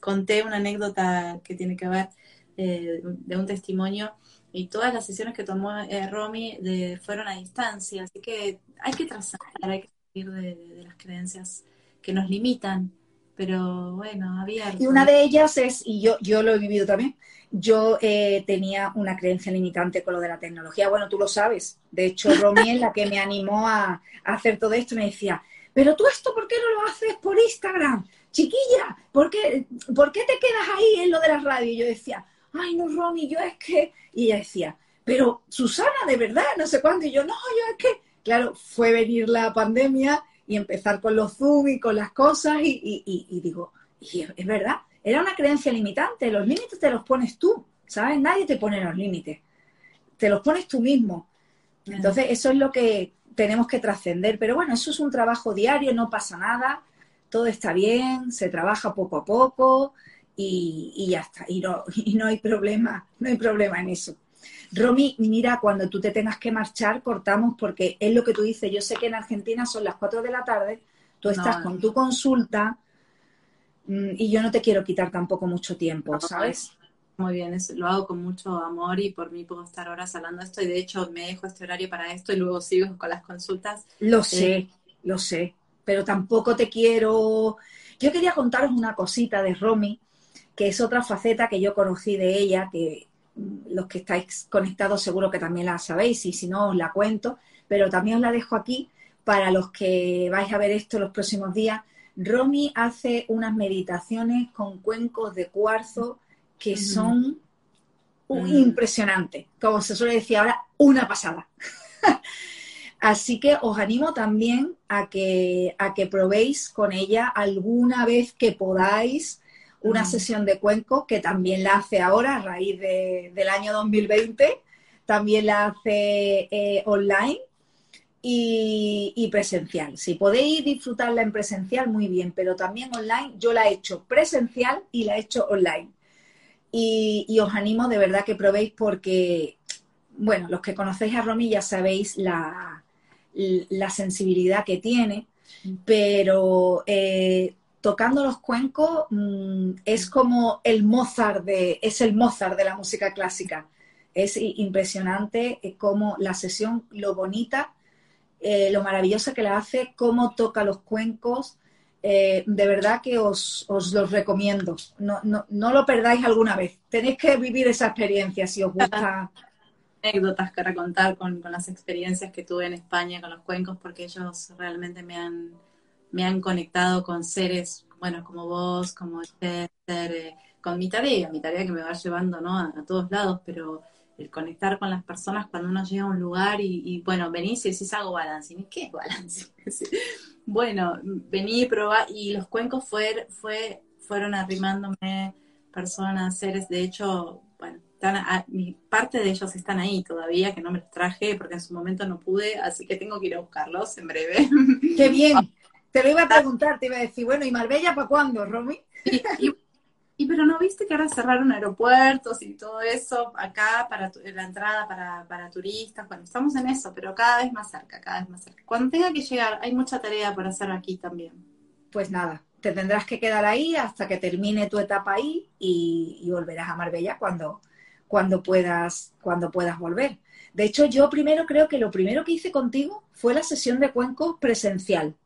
conté una anécdota que tiene que ver eh, de un testimonio y todas las sesiones que tomó eh, Romy de, fueron a distancia, así que hay que trazar, hay que salir de, las creencias que nos limitan, pero bueno, abierto. Y una de ellas es, y yo, yo lo he vivido también, yo eh, tenía una creencia limitante con lo de la tecnología, bueno, tú lo sabes, de hecho Romy es la que me animó a, hacer todo esto, me decía, pero tú esto, ¿por qué no lo haces por Instagram? Chiquilla, ¿por qué, ¿por qué te quedas ahí en lo de la radio? Y yo decía, ay, no, Ronnie, yo es que... Y ella decía, pero Susana, de verdad, no sé cuándo. Y yo, no, yo es que... Claro, fue venir la pandemia y empezar con los Zoom y con las cosas y, digo, y es verdad, era una creencia limitante, los límites te los pones tú, ¿sabes? Nadie te pone los límites, te los pones tú mismo. Entonces, eso es lo que tenemos que trascender, pero bueno, eso es un trabajo diario, no pasa nada, todo está bien, se trabaja poco a poco, y, ya está, y no, y no hay problema, no hay problema en eso. Romy, mira, cuando tú te tengas que marchar, cortamos porque es lo que tú dices. Yo sé que en Argentina son las 4 de la tarde, tú estás con tu consulta mm, y yo no te quiero quitar tampoco mucho tiempo, ¿sabes? Muy bien, lo hago con mucho amor y por mí puedo estar horas hablando de esto y de hecho me dejo este horario para esto y luego sigo con las consultas. Lo eh, sé, lo sé, pero tampoco te quiero... Yo quería contaros una cosita de Romy que es otra faceta que yo conocí de ella, que los que estáis conectados seguro que también la sabéis y si no os la cuento, pero también os la dejo aquí para los que vais a ver esto los próximos días. Romy hace unas meditaciones con cuencos de cuarzo que son mm. impresionantes, como se suele decir ahora, una pasada. Así que os animo también a que, a que probéis con ella alguna vez que podáis una sesión de cuenco que también la hace ahora a raíz del año 2020, también la hace eh, online y, presencial. Si podéis disfrutarla en presencial, muy bien, pero también online, yo la he hecho presencial y la he hecho online. Y, os animo de verdad que probéis porque, bueno, los que conocéis a Romy ya sabéis la, la sensibilidad que tiene, pero eh, tocando los cuencos mm, es como el Mozart de, es el Mozart de la música clásica. Es impresionante eh, cómo la sesión, lo bonita, eh, lo maravillosa que la hace, cómo toca los cuencos. Eh, de verdad que os, os los recomiendo. No, no, no, lo perdáis alguna vez. Tenéis que vivir esa experiencia si os gusta. Anécdotas para contar con, con las experiencias que tuve en España con los cuencos, porque ellos realmente me han, me han conectado con seres, bueno, como vos, como Esther, eh, con mi tarea, mi tarea que me va llevando, ¿no? A, todos lados, pero el conectar con las personas cuando uno llega a un lugar y, bueno, venís y decís hago balancing. ¿Qué es balancing? bueno, vení, probá, y los cuencos fue, fue, fueron arrimándome personas, seres, de hecho, bueno, mi parte de ellos están ahí todavía, que no me los traje porque en su momento no pude, así que tengo que ir a buscarlos en breve. ¡Qué bien! Te lo iba a preguntar, te iba a decir, bueno, ¿y Marbella para cuándo, Romy? Y pero no viste que ahora cerraron aeropuertos y todo eso acá para la entrada para, para turistas. Bueno, estamos en eso, pero cada vez más cerca, cada vez más cerca. Cuando tenga que llegar, hay mucha tarea por hacer aquí también. Pues nada, te tendrás que quedar ahí hasta que termine tu etapa ahí y, volverás a Marbella cuando, cuando, puedas, cuando puedas volver. De hecho, yo primero creo que lo primero que hice contigo fue la sesión de cuencos presencial.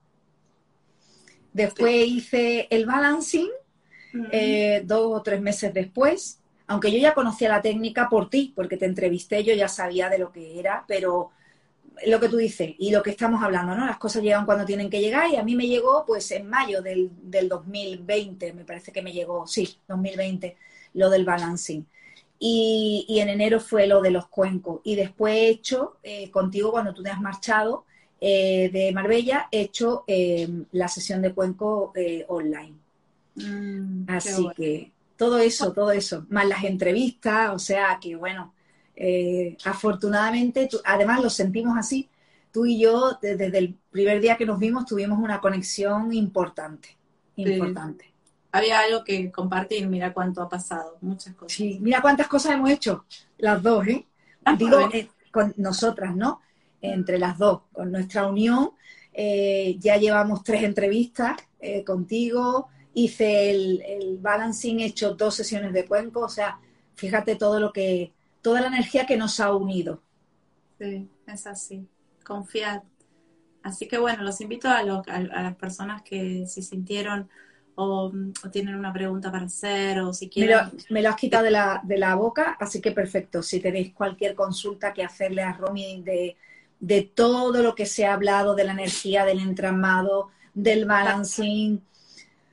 Después hice el balancing eh, dos o tres meses después, aunque yo ya conocía la técnica por ti, porque te entrevisté, yo ya sabía de lo que era, pero lo que tú dices y lo que estamos hablando, ¿no? Las cosas llegan cuando tienen que llegar y a mí me llegó pues en mayo del, del 2020, me parece que me llegó, sí, 2020, lo del balancing. Y, en enero fue lo de los cuencos. Y después he hecho, eh, contigo cuando tú te has marchado eh, de Marbella, he hecho la sesión de cuenco online. Mm, Así que todo eso, todo eso, más las entrevistas, o sea que bueno, eh, afortunadamente, además lo sentimos así, tú y yo desde, el primer día que nos vimos tuvimos una conexión importante, importante. Había algo que compartir, mira cuánto ha pasado, muchas cosas. Sí, mira cuántas cosas hemos hecho, las dos, ¿eh? Ah, Digo, eh, con nosotras, ¿no? Entre las dos, con nuestra unión, eh, ya llevamos tres entrevistas contigo, hice el, balancing, he hecho dos sesiones de cuenco, o sea, fíjate todo lo que, toda la energía que nos ha unido. Sí, es así, confiar. Así que bueno, los invito a, las personas que se sintieron o, tienen una pregunta para hacer o si quieren... Me lo, has quitado de la, de la, boca, así que perfecto. Si tenéis cualquier consulta que hacerle a Romy de, de todo lo que se ha hablado de la energía, del entramado, del balancing,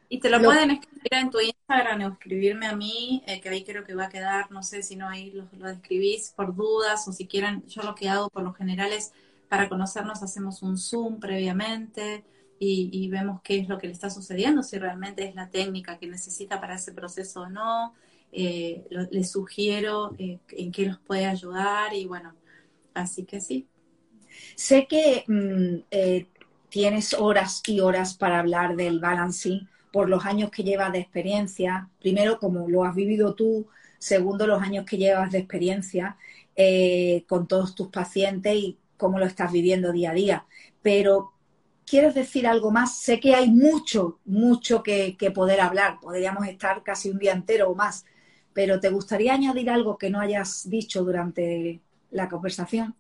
y te lo, pueden escribir en tu Instagram o escribirme a mí, eh, que ahí creo que va a quedar, no sé si no ahí lo, lo describís por dudas o si quieren, yo lo que hago por lo general es para conocernos hacemos un Zoom previamente y, vemos qué es lo que le está sucediendo, si realmente es la técnica que necesita para ese proceso o no. Eh, les sugiero eh, en qué los puede ayudar y bueno, así que sí. Sé que mm, tienes horas y horas para hablar del balancing por los años que llevas de experiencia, primero como lo has vivido tú, segundo los años que llevas de experiencia eh, con todos tus pacientes y cómo lo estás viviendo día a día. Pero, ¿quieres decir algo más? Sé que hay mucho, mucho que, poder hablar, podríamos estar casi un día entero o más, pero ¿te gustaría añadir algo que no hayas dicho durante la conversación?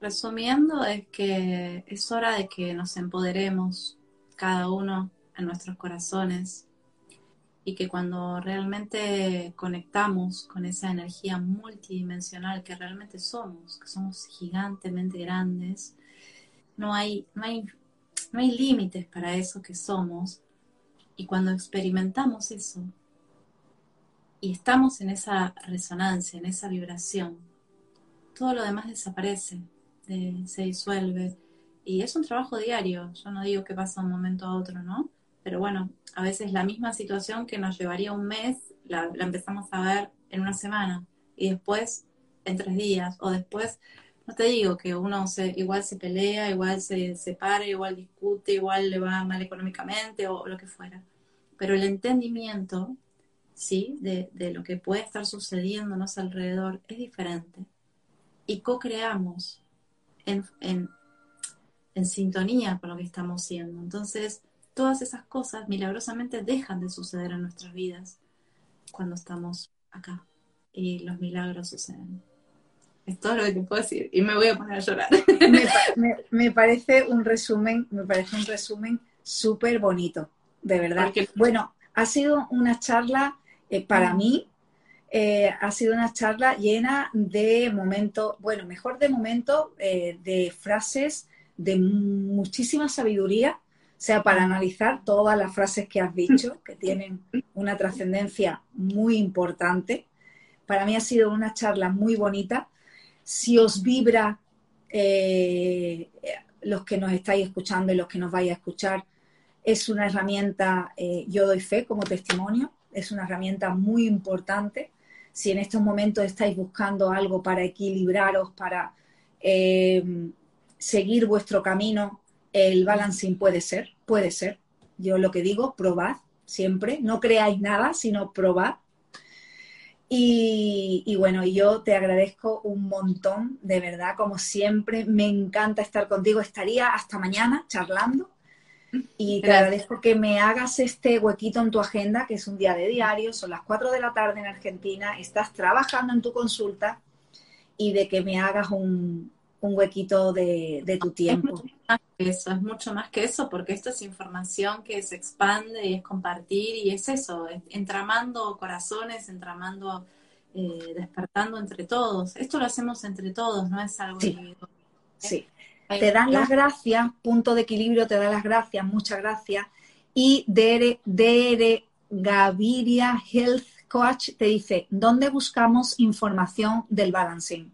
Resumiendo, es que es hora de que nos empoderemos cada uno en nuestros corazones y que cuando realmente conectamos con esa energía multidimensional que realmente somos, que somos gigantemente grandes, no hay, no hay, no hay límites para eso que somos. Y cuando experimentamos eso y estamos en esa resonancia, en esa vibración, todo lo demás desaparece, se disuelve. Y es un trabajo diario. Yo no digo que pasa de un momento a otro, ¿no? pero bueno, a veces la misma situación que nos llevaría un mes, la, empezamos a ver en una semana y después en tres días, o después, no te digo que uno se, igual se pelea, igual se separa, igual discute, igual le va mal económicamente o lo que fuera, pero el entendimiento, ¿sí? De, de lo que puede estar sucediéndonos alrededor es diferente. Y co-creamos en, en, en sintonía con lo que estamos haciendo. Entonces, todas esas cosas milagrosamente dejan de suceder en nuestras vidas cuando estamos acá y los milagros suceden. Es todo lo que te puedo decir y me voy a poner a llorar. Me, parece un resumen, me parece un resumen súper bonito, de verdad. Bueno, ha sido una charla eh, para mí, eh, ha sido una charla llena de momentos, bueno, mejor de momentos, eh, de frases de muchísima sabiduría sea para analizar todas las frases que has dicho, que tienen una trascendencia muy importante. Para mí ha sido una charla muy bonita. Si os vibra eh, los que nos estáis escuchando y los que nos vais a escuchar, es una herramienta, yo doy fe como testimonio, es una herramienta muy importante. Si en estos momentos estáis buscando algo para equilibraros, para eh, seguir vuestro camino, el balancing puede ser, puede ser. Yo lo que digo, probad, siempre. No creáis nada, sino probad. Y, y, bueno, yo te agradezco un montón, de verdad, como siempre. Me encanta estar contigo. Estaría hasta mañana charlando. Y te agradezco que me hagas este huequito en tu agenda, que es un día de diario, son las 4 de la tarde en Argentina, estás trabajando en tu consulta y de que me hagas un, un huequito de, de, tu tiempo. Es eso, es mucho más que eso, porque esto es información que se expande y es compartir y es eso, entramando corazones, entramando, eh, despertando entre todos. Esto lo hacemos entre todos, no es algo sí. Sí. Te dan las gracias, punto de equilibrio, te da las gracias, muchas gracias. Y DR, DR Gaviria Health Coach te dice, ¿dónde buscamos información del balancing?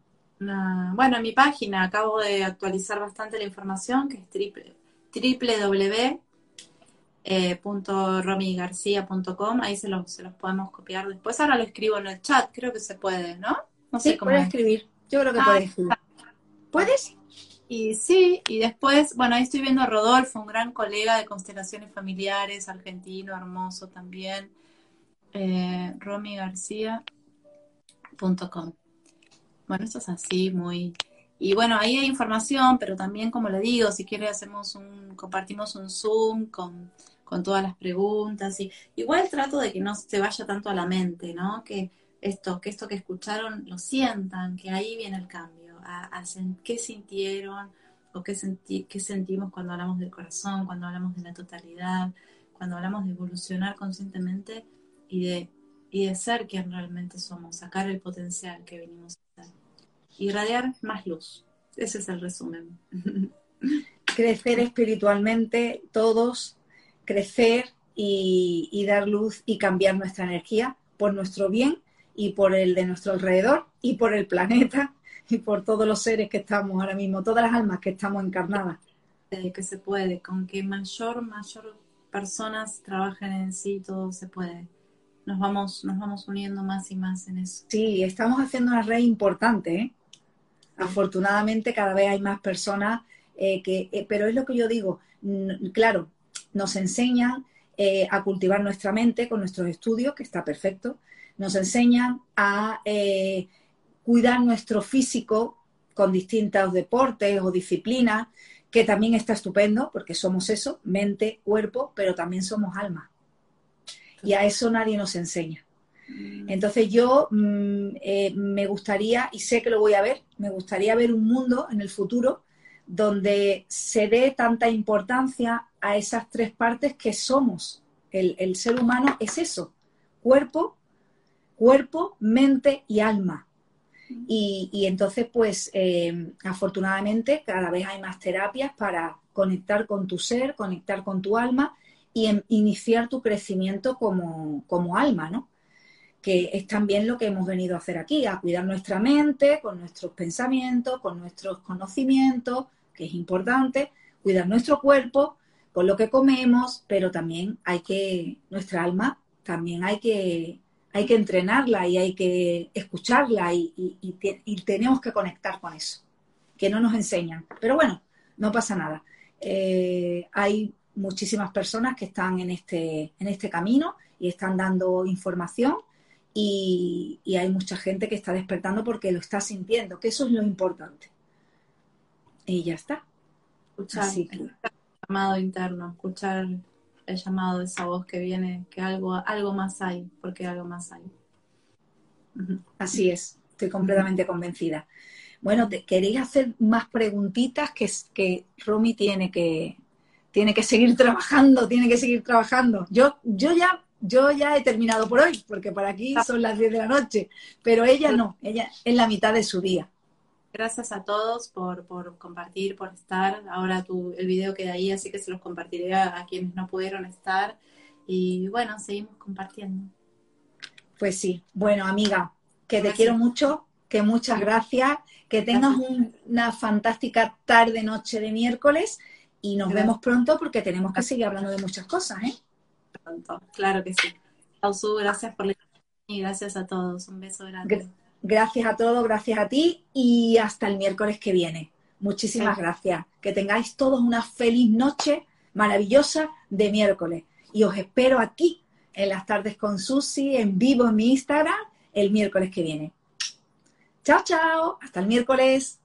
bueno, en mi página acabo de actualizar bastante la información, que es triple, www.romigarcia.com. Ahí se los, se los podemos copiar después. Ahora lo escribo en el chat, creo que se puede, ¿no? No sé cómo. Puedes escribir. Yo creo que ah, puedes escribir. ¿Puedes? Y sí, y después, bueno, ahí estoy viendo a Rodolfo, un gran colega de constelaciones familiares, argentino, hermoso también. Eh, romigarcia.com. Bueno, esto es así, muy... Y bueno, ahí hay información, pero también, como le digo, si quiere hacemos un, compartimos un Zoom con, con todas las preguntas. Y igual trato de que no se vaya tanto a la mente, ¿no? Que esto, que esto que escucharon lo sientan, que ahí viene el cambio, a, a qué sintieron o qué, senti qué sentimos cuando hablamos del corazón, cuando hablamos de la totalidad, cuando hablamos de evolucionar conscientemente y de, y de ser quien realmente somos, sacar el potencial que venimos irradiar más luz. Ese es el resumen. Crecer espiritualmente todos, crecer y, dar luz y cambiar nuestra energía por nuestro bien y por el de nuestro alrededor y por el planeta y por todos los seres que estamos ahora mismo, todas las almas que estamos encarnadas. que se puede, con que mayor, mayor personas trabajen en sí, todo se puede nos vamos, nos vamos uniendo más y más en eso. Sí, estamos haciendo una red importante, ¿eh? Afortunadamente cada vez hay más personas eh, que, eh, pero es lo que yo digo, claro, nos enseñan eh, a cultivar nuestra mente con nuestros estudios, que está perfecto, nos enseñan a cuidar nuestro físico con distintos deportes o disciplinas, que también está estupendo, porque somos eso, mente, cuerpo, pero también somos alma. Y a eso nadie nos enseña. Mm. Entonces yo mm, eh, me gustaría, y sé que lo voy a ver, me gustaría ver un mundo en el futuro donde se dé tanta importancia a esas tres partes que somos. El, ser humano es eso, cuerpo, cuerpo, mente y alma. Mm. Y, entonces, pues, eh, afortunadamente, cada vez hay más terapias para conectar con tu ser, conectar con tu alma y iniciar tu crecimiento como, como alma, ¿no? que es también lo que hemos venido a hacer aquí, a cuidar nuestra mente con nuestros pensamientos, con nuestros conocimientos, que es importante, cuidar nuestro cuerpo con lo que comemos, pero también hay que, nuestra alma, también hay que, hay que entrenarla y hay que escucharla y, y, tenemos que conectar con eso, que no nos enseñan. Pero bueno, no pasa nada. Eh, hay muchísimas personas que están en este, en este camino y están dando información y, hay mucha gente que está despertando porque lo está sintiendo, que eso es lo importante. Y ya está. Escuchar el llamado interno, escuchar el llamado de esa voz que viene, que algo, algo más hay, porque algo más hay. Así es, estoy completamente convencida. Bueno, ¿queréis hacer más preguntitas que, que Romy tiene que, tiene que seguir trabajando, tiene que seguir trabajando? Yo, yo ya yo ya he terminado por hoy, porque para aquí son las 10 de la noche, pero ella no, ella es la mitad de su día. Gracias a todos por, compartir, por estar. Ahora tu, el video queda ahí, así que se los compartiré a, quienes no pudieron estar. Y bueno, seguimos compartiendo. Pues sí, bueno, amiga, que te quiero mucho, que muchas gracias, que tengas una fantástica tarde, noche de miércoles y nos vemos pronto porque tenemos que seguir hablando de muchas cosas, ¿eh? Claro que sí. Pausu, gracias por la y gracias a todos. Un beso grande. Gracias a todos, gracias a ti y hasta el miércoles que viene. Muchísimas gracias. Que tengáis todos una feliz noche maravillosa de miércoles. Y os espero aquí en las tardes con Susi en vivo en mi Instagram el miércoles que viene. Chao, chao. Hasta el miércoles.